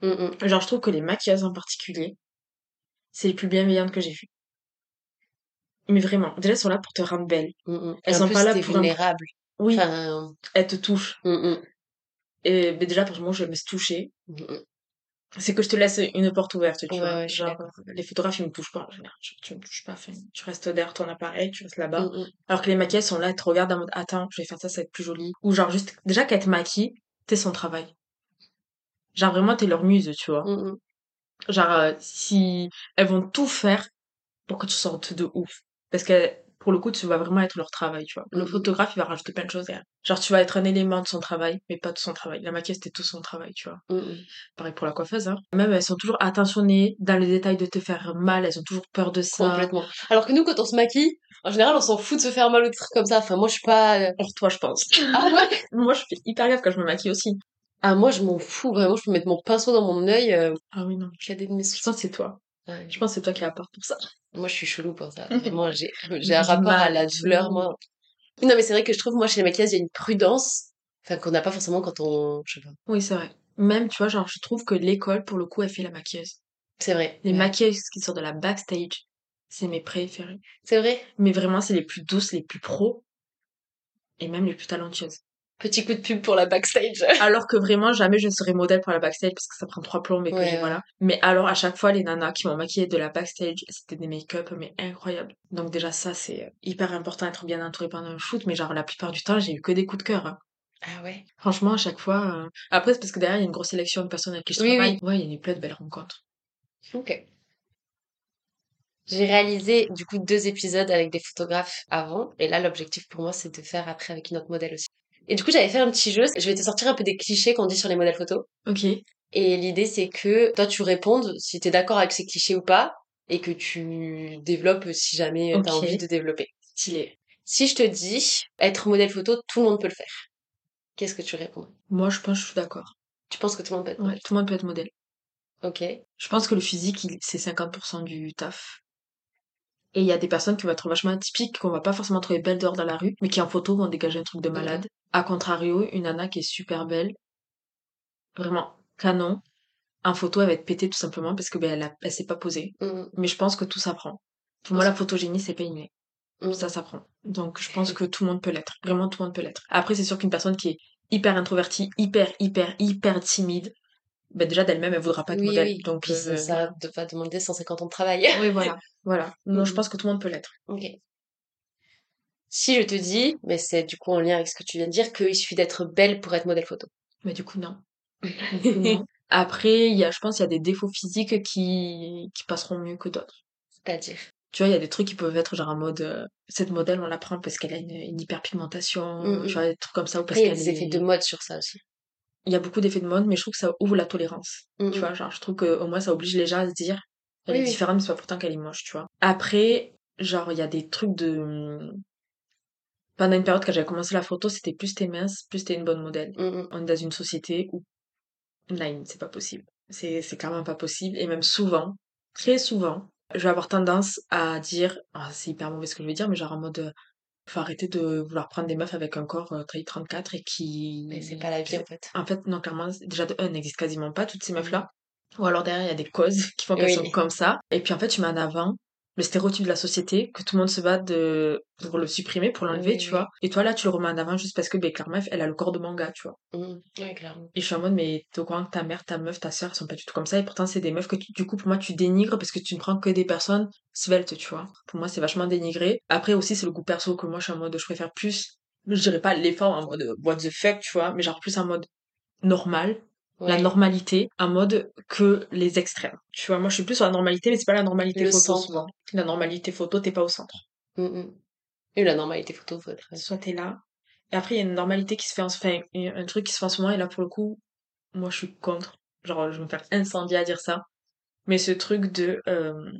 Speaker 1: Mm, mm.
Speaker 2: Genre, je trouve que les maquilleuses en particulier, c'est les plus bienveillantes que j'ai vues. Mais vraiment, déjà, elles sont là pour te rendre belle.
Speaker 1: Mm.
Speaker 2: Elles
Speaker 1: en
Speaker 2: sont
Speaker 1: plus,
Speaker 2: pas là pour un-
Speaker 1: vulnérable.
Speaker 2: Oui,
Speaker 1: Enfin,
Speaker 2: elles te touchent. Et mais déjà, pour moi, je me laisse toucher. C'est que je te laisse une porte ouverte, tu
Speaker 1: Ouais,
Speaker 2: vois.
Speaker 1: ouais, je
Speaker 2: Genre, les photographes, ils me touchent pas. en général. Tu, me touches pas. tu restes derrière ton appareil, tu restes là-bas.
Speaker 1: Mm, mm.
Speaker 2: Alors que les maquillages sont là, elles te regardent en mode, attends, je vais faire ça, ça va être plus joli. Ou genre, juste, déjà qu'elles te maquillent, t'es son travail. Genre, vraiment, t'es leur muse, tu vois.
Speaker 1: Mm.
Speaker 2: Genre, euh, si elles vont tout faire pour que tu sortes de ouf. Parce que, pour le coup, tu vas vraiment être leur travail, tu vois. Le
Speaker 1: Mhm.
Speaker 2: photographe, il va rajouter plein de choses. derrière. Genre, tu vas être un élément de son travail, mais pas de son travail. La maquilleuse, c'était tout son travail, tu vois.
Speaker 1: Mm, mm.
Speaker 2: Pareil pour la coiffeuse, hein. Même, elles sont toujours attentionnées dans le détail de te faire mal. Elles ont toujours peur de ça.
Speaker 1: Complètement. Alors que nous, quand on se maquille, en général, on s'en fout de se faire mal ou des trucs comme ça. Enfin, moi, je suis pas. euh,
Speaker 2: Pour toi, je pense.
Speaker 1: Ah ouais?
Speaker 2: Moi, je fais hyper gaffe quand je me maquille aussi.
Speaker 1: Ah, moi, je m'en fous. Vraiment, je peux mettre mon pinceau dans mon œil. Euh,
Speaker 2: Ah oui, non.
Speaker 1: cadet de mes
Speaker 2: que c'est toi.
Speaker 1: Ouais.
Speaker 2: Je pense que c'est toi qui as pour ça.
Speaker 1: Moi, je suis chelou pour ça. Vraiment, j'ai j'ai
Speaker 2: J'ai
Speaker 1: un rapport à la douleur, moi. Non, mais c'est vrai que je trouve, moi, chez les maquilleuses, il y a une prudence. Enfin, qu'on n'a pas forcément quand on. Je sais pas.
Speaker 2: Oui, c'est vrai. Même, tu vois, genre, je trouve que l'école, pour le coup, elle fait la maquilleuse.
Speaker 1: C'est vrai.
Speaker 2: Les
Speaker 1: Ouais.
Speaker 2: maquilleuses qui sortent de la backstage, c'est mes préférées.
Speaker 1: C'est vrai?
Speaker 2: Mais vraiment, c'est les plus douces, les plus pros. Et même les plus talentueuses.
Speaker 1: Petit coup de pub pour la backstage.
Speaker 2: Alors que vraiment, jamais je serais modèle pour la backstage parce que ça prend trois plombs et que
Speaker 1: Ouais,
Speaker 2: voilà. Mais alors, à chaque fois, les nanas qui m'ont maquillée de la backstage, c'était des make-up, mais incroyables. Donc déjà, ça, c'est hyper important d'être bien entouré pendant un shoot. Mais genre, la plupart du temps, j'ai eu que des coups de cœur. hein.
Speaker 1: Ah ouais.
Speaker 2: Franchement, à chaque fois. euh, Après, c'est parce que derrière, il y a une grosse sélection de personnes avec qui je
Speaker 1: Oui,
Speaker 2: travaille. Ouais, il y a eu plein de belles rencontres.
Speaker 1: Ok. J'ai réalisé du coup deux épisodes avec des photographes avant, et là l'objectif pour moi c'est de faire après avec une autre modèle aussi. Et du coup j'avais fait un petit jeu, je vais te sortir un peu des clichés qu'on dit sur les modèles photos.
Speaker 2: Ok.
Speaker 1: Et l'idée c'est que toi tu répondes si t'es d'accord avec ces clichés ou pas, et que tu développes si jamais t'as
Speaker 2: Ok.
Speaker 1: envie de développer.
Speaker 2: Stylé.
Speaker 1: Si je te dis être modèle photo, tout le monde peut le faire. Qu'est-ce que tu réponds?
Speaker 2: Moi, je pense que je suis d'accord.
Speaker 1: Tu penses que tout le monde peut être
Speaker 2: Ouais,
Speaker 1: modèle?
Speaker 2: tout le monde peut être modèle.
Speaker 1: Ok.
Speaker 2: Je pense que le physique, c'est 50% du taf. Et il y a des personnes qui vont être vachement atypiques, qu'on va pas forcément trouver belles dehors dans la rue, mais qui en photo vont dégager un truc de malade. A contrario, une nana qui est super belle, vraiment canon, en photo, elle va être pétée tout simplement parce que ben, elle, a- elle s'est pas posée.
Speaker 1: Mhm.
Speaker 2: Mais je pense que tout s'apprend. Pour moi, la photogénie, c'est pas inné.
Speaker 1: Mhm.
Speaker 2: Ça s'apprend. Donc, je pense que tout le monde peut l'être. Vraiment, tout le monde peut l'être. Après, c'est sûr qu'une personne qui est hyper introvertie, hyper, hyper, hyper timide, ben déjà d'elle-même, elle voudra pas être
Speaker 1: oui,
Speaker 2: modèle.
Speaker 1: oui.
Speaker 2: Donc,
Speaker 1: ça,
Speaker 2: euh,
Speaker 1: ça de- va demander 150 ans de travail.
Speaker 2: oui, voilà. Voilà. Non, je
Speaker 1: Mhm.
Speaker 2: pense que tout le monde peut l'être.
Speaker 1: Ok. Si je te dis, mais c'est du coup en lien avec ce que tu viens de dire, qu'il suffit d'être belle pour être modèle photo.
Speaker 2: Mais du coup, non. Du coup, non. Après, il y a, je pense, il y a des défauts physiques qui, qui passeront mieux que d'autres.
Speaker 1: C'est-à-dire?
Speaker 2: Tu vois, il y a des trucs qui peuvent être genre en mode, euh, cette modèle, on la prend parce qu'elle a une, une hyperpigmentation, tu vois, des trucs comme ça, ou parce
Speaker 1: Après, il y a des
Speaker 2: est...
Speaker 1: effets de mode sur ça aussi.
Speaker 2: Il y a beaucoup d'effets de mode, mais je trouve que ça ouvre la tolérance. Tu vois, genre, je trouve que au moins ça oblige les gens à se dire, elle
Speaker 1: Oui,
Speaker 2: est différente, mais c'est pas pourtant qu'elle est moche, tu vois. Après, genre, il y a des trucs de... Pendant une période, quand j'avais commencé la photo, c'était plus t'es mince, plus t'es une bonne modèle. On est dans une société où, non, c'est pas possible. C'est, c'est clairement pas possible. Et même souvent, très souvent, je vais avoir tendance à dire, ah, c'est hyper mauvais ce que je vais dire, mais genre en mode, faut arrêter de vouloir prendre des meufs avec un corps euh, taille 34 et qui...
Speaker 1: Mais c'est pas la vie en fait.
Speaker 2: En fait, non, clairement, déjà de un, elles n'existent quasiment pas, toutes ces meufs-là. Ou alors derrière, il y a des causes qui font qu'elles
Speaker 1: Oui.
Speaker 2: sont comme ça. Et puis en fait, tu mets en avant le stéréotype de la société, que tout le monde se bat de... pour le supprimer, pour l'enlever,
Speaker 1: Oui,
Speaker 2: tu
Speaker 1: oui.
Speaker 2: vois. Et toi, là, tu le remets en avant juste parce que, ben, clairement, elle a le corps de manga, tu vois.
Speaker 1: Oui, clairement.
Speaker 2: Et je suis en mode, mais t'es au courant que ta mère, ta meuf, ta soeur, elles sont pas du tout comme ça. Et pourtant, c'est des meufs que tu- du coup, pour moi, tu dénigres parce que tu ne prends que des personnes sveltes, tu vois. Pour moi, c'est vachement dénigré. Après aussi, c'est le goût perso que moi, je suis en mode, je préfère plus, je dirais pas l'effort en mode what the fuck, tu vois, mais genre plus en mode normal, la normalité, en mode que les extrêmes. Tu vois, moi, je suis plus sur la normalité, mais c'est pas la normalité
Speaker 1: Le
Speaker 2: photo souvent. La normalité photo, t'es pas au centre.
Speaker 1: Et la normalité photo, faut être.
Speaker 2: Soit t'es là. Et après, il y a une normalité qui se fait en, enfin, un truc qui se fait en ce moment, et là, pour le coup, moi, je suis contre. Genre, je vais me faire incendier à dire ça. Mais ce truc de, euh,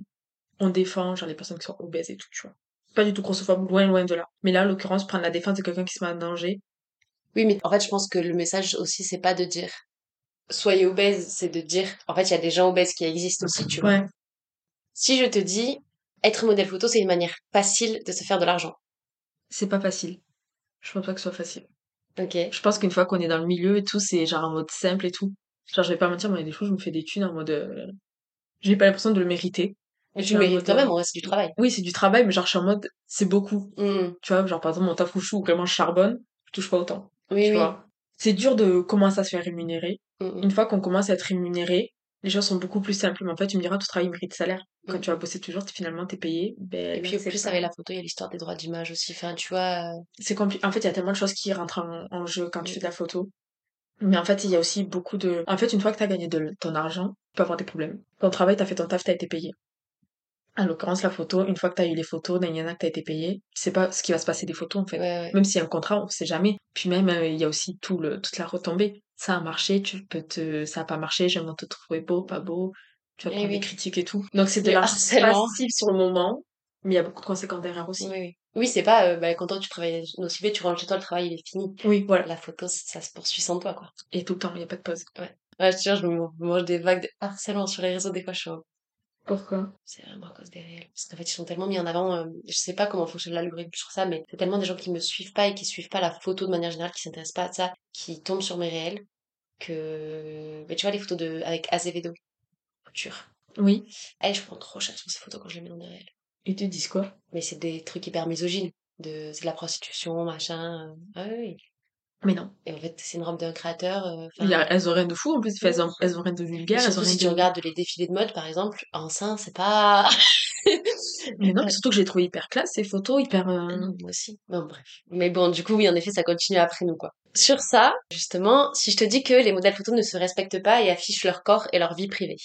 Speaker 2: on défend, genre, les personnes qui sont obèses et tout, tu vois. Pas du tout grossophobe, loin, loin de là. Mais là, en l'occurrence, prendre la défense de quelqu'un qui se met en danger.
Speaker 1: Oui, mais en fait, je pense que le message aussi, c'est pas de dire soyez obèse, c'est de dire en fait, il y a des gens obèses qui existent aussi, tu vois.
Speaker 2: Ouais.
Speaker 1: Si je te dis être modèle photo, c'est une manière facile de se faire de l'argent.
Speaker 2: C'est pas facile. Je pense pas que ce soit facile.
Speaker 1: Ok.
Speaker 2: Je pense qu'une fois qu'on est dans le milieu et tout, c'est genre en mode simple et tout. Genre, je vais pas mentir, moi, il y a des fois, je me fais des thunes en mode, euh, j'ai pas l'impression de le mériter.
Speaker 1: Mais tu
Speaker 2: en
Speaker 1: mérites quand même, vrai, c'est du travail.
Speaker 2: Oui, c'est du travail, mais genre, je suis en mode, c'est beaucoup.
Speaker 1: Mhm.
Speaker 2: Tu vois, genre, par exemple, mon taf je suis, où vraiment je charbonne, je touche pas autant.
Speaker 1: Oui,
Speaker 2: tu
Speaker 1: oui.
Speaker 2: vois. C'est dur de commencer à se faire rémunérer. Une fois qu'on commence à être rémunéré, les choses sont beaucoup plus simples. Mais en fait, tu me diras, tout travail mérite salaire. Quand
Speaker 1: Mm.
Speaker 2: tu vas bosser toujours, t'es- finalement, t'es payé. Ben,
Speaker 1: Et puis, au plus, avec la photo, il y a l'histoire des droits d'image aussi. Enfin, tu vois. euh,
Speaker 2: c'est compliqué. En fait, il y a tellement de choses qui rentrent en, en jeu quand tu
Speaker 1: Mm.
Speaker 2: fais de la photo. Mais en fait, il y a aussi beaucoup de... En fait, une fois que t'as gagné de ton argent, tu peux avoir des problèmes. Ton travail, t'as fait ton taf, t'as été payé. En l'occurrence, la photo, une fois que t'as eu les photos, il y en a que t'as été payé, tu sais pas ce qui va se passer des photos, en fait.
Speaker 1: Ouais, ouais.
Speaker 2: Même s'il y a un contrat, on sait jamais. Puis même, euh, il y a aussi tout le, toute la retombée. Ça a marché, tu peux te... Ça a pas marché, vais te trouver beau, pas beau. Tu vas
Speaker 1: Eh
Speaker 2: prendre
Speaker 1: oui.
Speaker 2: des critiques et tout. Donc c'est de
Speaker 1: Le
Speaker 2: l'argent
Speaker 1: harcèlement.
Speaker 2: passif sur le moment, mais il y a beaucoup de conséquences derrière aussi.
Speaker 1: Oui, oui. Oui, c'est pas, euh, bah, quand toi, tu travailles aussi bien, tu rentres chez toi, le travail, il est fini.
Speaker 2: Oui, voilà.
Speaker 1: La photo, ça se poursuit sans toi, quoi.
Speaker 2: Et tout le temps, il y a pas de pause.
Speaker 1: Ouais, je te jure, je me mange des vagues de harcèlement sur les réseaux, des fois, je suis en-
Speaker 2: Pourquoi?
Speaker 1: C'est vraiment à cause des réels. Parce qu'en fait, ils sont tellement mis en avant. euh, je sais pas comment fonctionne l'algorithme sur ça, mais c'est tellement des gens qui me suivent pas et qui suivent pas la photo de manière générale, qui s'intéressent pas à ça, qui tombent sur mes réels, que. Mais tu vois, les photos de avec Azevedo, couture.
Speaker 2: Oui.
Speaker 1: Eh, je prends trop cher sur ces photos quand je les mets dans des réels.
Speaker 2: Ils te disent quoi?
Speaker 1: Mais c'est des trucs hyper misogynes. De... C'est de la prostitution, machin. Ah oui, oui.
Speaker 2: Mais non.
Speaker 1: Et en fait, c'est une robe d'un créateur. euh,
Speaker 2: y a- elles ont rien de fou, en plus, elles ont, elles ont rien de vulgaire, elles ont
Speaker 1: surtout
Speaker 2: rien
Speaker 1: si tu
Speaker 2: de...
Speaker 1: regardes les défilés de mode, par exemple, en sein, c'est pas.
Speaker 2: Mais non, surtout que j'ai trouvé hyper classe, ces photos, hyper... euh,
Speaker 1: Ah non, moi aussi. Bon, bref. Mais bon, du coup, oui, en effet, ça continue après nous, quoi. Sur ça, justement, si je te dis que les modèles photos ne se respectent pas et affichent leur corps et leur vie privée.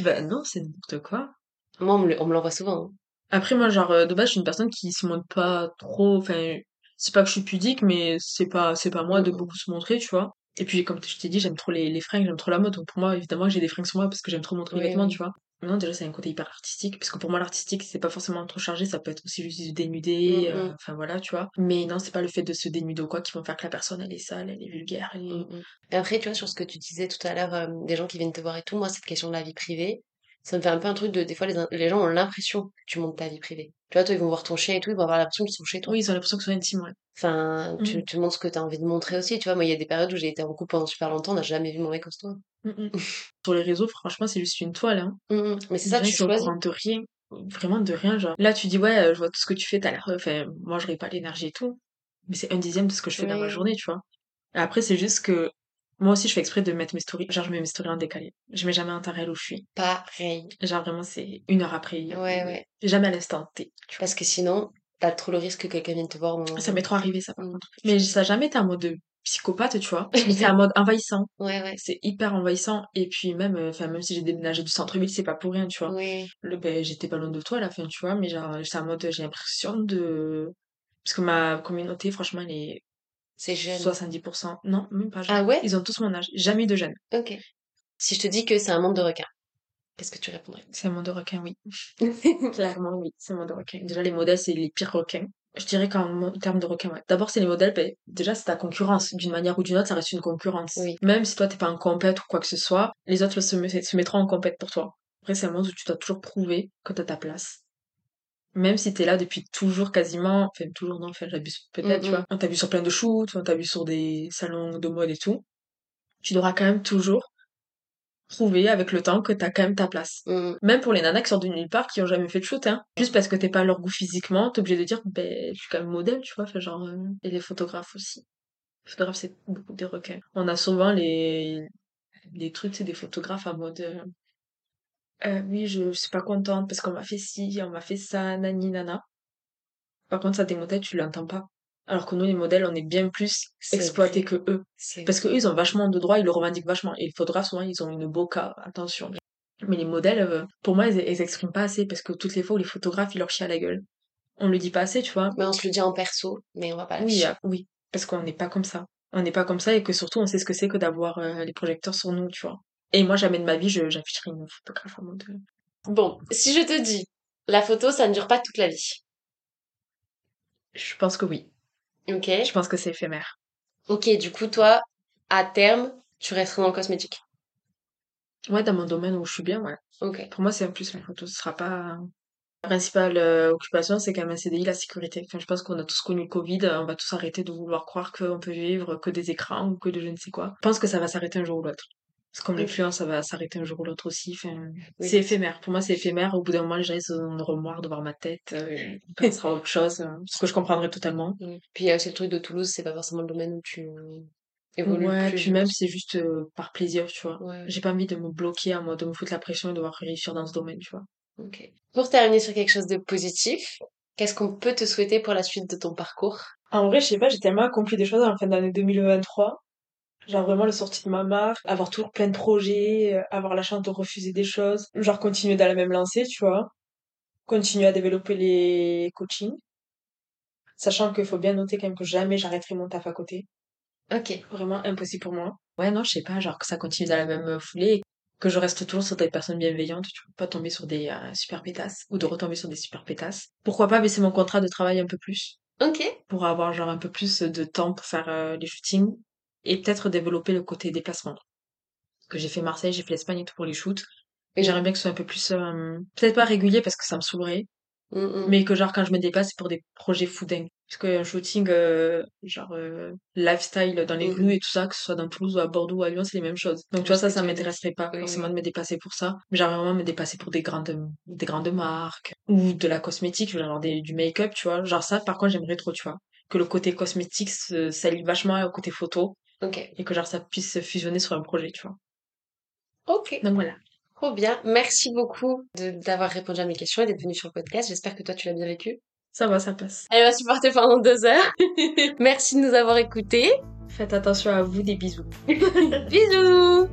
Speaker 2: Bah non, c'est n'importe quoi.
Speaker 1: Moi, on me le- on me l'envoie souvent. hein.
Speaker 2: Après, moi, genre, euh, de base, je suis une personne qui se montre pas trop, enfin, c'est pas que je suis pudique, mais c'est pas, c'est pas moi de beaucoup se montrer, tu vois. Et puis, comme je t'ai dit, j'aime trop les, les fringues, j'aime trop la mode. Donc, pour moi, évidemment, j'ai des fringues sur moi parce que j'aime trop montrer
Speaker 1: Oui,
Speaker 2: vêtements,
Speaker 1: oui.
Speaker 2: tu vois. Maintenant, déjà, c'est un côté hyper artistique, parce que pour moi, l'artistique, c'est pas forcément trop chargé, ça peut être aussi juste se dénuder, euh,
Speaker 1: Mhm.
Speaker 2: enfin, voilà, tu vois. Mais non, c'est pas le fait de se dénuder ou quoi qui vont faire que la personne, elle est sale, elle est vulgaire, elle est...
Speaker 1: Mhm. Et après, tu vois, sur ce que tu disais tout à l'heure, euh, des gens qui viennent te voir et tout, moi, cette question de la vie privée, ça me fait un peu un truc de, des fois, les, les gens ont l'impression que tu montes ta vie privée. Tu vois, toi, ils vont voir ton chien et tout, ils vont avoir l'impression qu'ils sont chez toi.
Speaker 2: Oui, ils ont l'impression que c'est intime, ouais.
Speaker 1: Enfin, tu, tu montres ce que tu as envie de montrer aussi. Tu vois, moi, il y a des périodes où j'ai été en couple pendant super longtemps, on n'a jamais vu mon mec comme toi.
Speaker 2: Mhm. Sur les réseaux, franchement, c'est juste une toile, hein.
Speaker 1: Mais c'est ça, tu
Speaker 2: sont
Speaker 1: choisis.
Speaker 2: de rien. Vraiment de rien, genre. Là, tu dis, ouais, euh, je vois tout ce que tu fais, t'as l'air, euh, enfin, moi, j'aurais pas l'énergie et tout. Mais c'est un dixième de ce que je fais dans ma journée, tu vois. Et après, c'est juste que, moi aussi, je fais exprès de mettre mes stories. Genre, je mets mes stories en décalé. Je mets jamais un temps réel où je suis.
Speaker 1: pareil.
Speaker 2: Genre, vraiment, c'est une heure après.
Speaker 1: Ouais,
Speaker 2: euh,
Speaker 1: ouais.
Speaker 2: Jamais à l'instant T.
Speaker 1: Parce que sinon, t'as trop le risque que quelqu'un vienne te voir au moment
Speaker 2: Ça m'est trop arrivé, ça, par contre. Mais ça a jamais été en mode de psychopathe, tu vois. Mais c'est en mode envahissant.
Speaker 1: Ouais, ouais.
Speaker 2: C'est hyper envahissant. Et puis, même, euh, enfin, même si j'ai déménagé du centre-ville, c'est pas pour rien, tu vois.
Speaker 1: Oui.
Speaker 2: le, ben, j'étais pas loin de toi à la fin, tu vois, mais genre, c'est en mode, j'ai l'impression de... Parce que ma communauté, franchement, elle est
Speaker 1: C'est jeune.
Speaker 2: 70%. Non, même pas jeune.
Speaker 1: Ah ouais?
Speaker 2: Ils ont tous mon âge. Jamais eu de jeunes.
Speaker 1: Ok. Si je te dis que c'est un monde de requins, qu'est-ce que tu répondrais?
Speaker 2: C'est un monde de requins, oui. Clairement, oui, c'est un monde de requins. Déjà, les modèles, c'est les pires requins. Je dirais qu'en termes de requins, ouais. D'abord, c'est les modèles, ben, déjà, c'est ta concurrence. D'une manière ou d'une autre, ça reste une concurrence.
Speaker 1: Oui.
Speaker 2: Même si toi, t'es pas en compète ou quoi que ce soit, les autres se, met- se mettront en compète pour toi. Après, c'est un monde où tu dois toujours prouver que t'as ta place. Même si t'es là depuis toujours quasiment, enfin toujours non, enfin j'abuse peut-être, tu vois. On t'a vu sur plein de shoots, on t'a vu sur des salons de mode et tout. Tu devras quand même toujours prouver avec le temps que t'as quand même ta place.
Speaker 1: Mhm.
Speaker 2: Même pour les nanas qui sortent de nulle part, qui ont jamais fait de shoot, hein. Juste parce que t'es pas à leur goût physiquement, t'es obligé de dire, ben, je suis quand même modèle, tu vois, enfin genre, euh, et les photographes aussi. Les photographes, c'est beaucoup des requins. On a souvent les, les trucs, c'est des photographes à mode, euh, euh, oui, je, je suis pas contente parce qu'on m'a fait ci, on m'a fait ça, nani, nana. Par contre, ça, des modèles, tu l'entends pas. Alors que nous, les modèles, on est bien plus exploités que eux. Parce que eux, ils ont vachement de droits, ils le revendiquent vachement. Et les photographes, souvent, ils ont une boca, attention. Mais les modèles, euh, pour moi, ils, ils expriment pas assez parce que toutes les fois où les photographes, ils leur chient à la gueule. On le dit pas assez, tu vois.
Speaker 1: Mais on se le dit en perso, mais on va pas
Speaker 2: Oui,
Speaker 1: lâcher.
Speaker 2: ah, oui. Parce qu'on n'est pas comme ça. On n'est pas comme ça et que surtout, on sait ce que c'est que d'avoir euh, les projecteurs sur nous, tu vois. Et moi, jamais de ma vie, je, j'afficherai une photographe en mode... euh,
Speaker 1: Bon, si je te dis, la photo, ça ne dure pas toute la vie.
Speaker 2: Je pense que oui.
Speaker 1: Ok.
Speaker 2: Je pense que c'est éphémère.
Speaker 1: Ok, du coup, toi, à terme, tu resteras dans le cosmétique.
Speaker 2: Ouais, dans mon domaine où je suis bien, ouais.
Speaker 1: Ok.
Speaker 2: Pour moi, c'est en plus la photo, ce sera pas... La principale euh, occupation, c'est quand même un CDI, la sécurité. Enfin, je pense qu'on a tous connu le Covid, on va tous arrêter de vouloir croire qu'on peut vivre que des écrans ou que de je ne sais quoi. Je pense que ça va s'arrêter un jour ou l'autre. C'est comme
Speaker 1: Ok.
Speaker 2: l'influence, ça va s'arrêter un jour ou l'autre aussi. Enfin,
Speaker 1: Oui.
Speaker 2: c'est éphémère. Pour moi, c'est éphémère. Au bout d'un moment, les gens, ils auront marre de voir ma tête. Euh, ils penseront à autre chose. euh, ce que je comprendrais totalement.
Speaker 1: Mm. Puis il y a aussi le truc de Toulouse, c'est pas forcément le domaine où tu évolues
Speaker 2: Ouais,
Speaker 1: plus.
Speaker 2: puis même, c'est juste euh, par plaisir, tu vois.
Speaker 1: Ouais.
Speaker 2: J'ai pas envie de me bloquer à moi, de me foutre la pression et de devoir réussir dans ce domaine, tu vois.
Speaker 1: Ok. Pour terminer sur quelque chose de positif, qu'est-ce qu'on peut te souhaiter pour la suite de ton parcours?
Speaker 2: En vrai, je sais pas, j'ai tellement accompli des choses en fin d'année 2023. Genre vraiment le sorti de ma marque, avoir toujours plein de projets, euh, avoir la chance de refuser des choses, genre continuer dans la même lancée, tu vois. Continuer à développer les coachings. Sachant qu'il faut bien noter quand même que jamais j'arrêterai mon taf à côté.
Speaker 1: Ok.
Speaker 2: Vraiment impossible pour moi. Ouais, non, je sais pas, genre que ça continue dans la même foulée, et que je reste toujours sur des personnes bienveillantes, tu vois, pas tomber sur des euh, super pétasses, ou de retomber sur des super pétasses. Pourquoi pas baisser mon contrat de travail un peu plus,
Speaker 1: Ok.
Speaker 2: pour avoir genre un peu plus de temps pour faire euh, les shootings, et peut-être développer le côté déplacement. Que j'ai fait Marseille, j'ai fait l'Espagne et tout pour les shoots. Et
Speaker 1: Et-
Speaker 2: j'aimerais bien que ce soit un peu plus, euh, peut-être pas régulier parce que ça me saoulerait,
Speaker 1: Mm, mm.
Speaker 2: mais que genre quand je me déplace, c'est pour des projets fou dingues. Parce qu'un shooting, euh, genre euh, lifestyle dans les rues et tout ça, que ce soit dans Toulouse ou à Bordeaux ou à Lyon, c'est les mêmes choses. Donc tu vois, ça, ça m'intéresserait pas
Speaker 1: Oui,
Speaker 2: forcément de me déplacer pour ça. Mais j'aimerais vraiment me déplacer pour des grandes, des grandes marques ou de la cosmétique, genre des, du make-up, tu vois. Genre ça, par contre, j'aimerais trop, tu vois. Que le côté cosmétique s'allie vachement au côté photo
Speaker 1: Ok.
Speaker 2: et que genre ça puisse se fusionner sur un projet, tu vois.
Speaker 1: Ok.
Speaker 2: Donc voilà.
Speaker 1: Trop bien. Merci beaucoup d'avoir répondu à mes questions et d'être venu sur le podcast. J'espère que toi, tu l'as bien vécu.
Speaker 2: Ça va, ça passe.
Speaker 1: Elle m'a supporté pendant deux heures. Merci de nous avoir écoutés.
Speaker 2: Faites attention à vous, des bisous.
Speaker 1: Bisous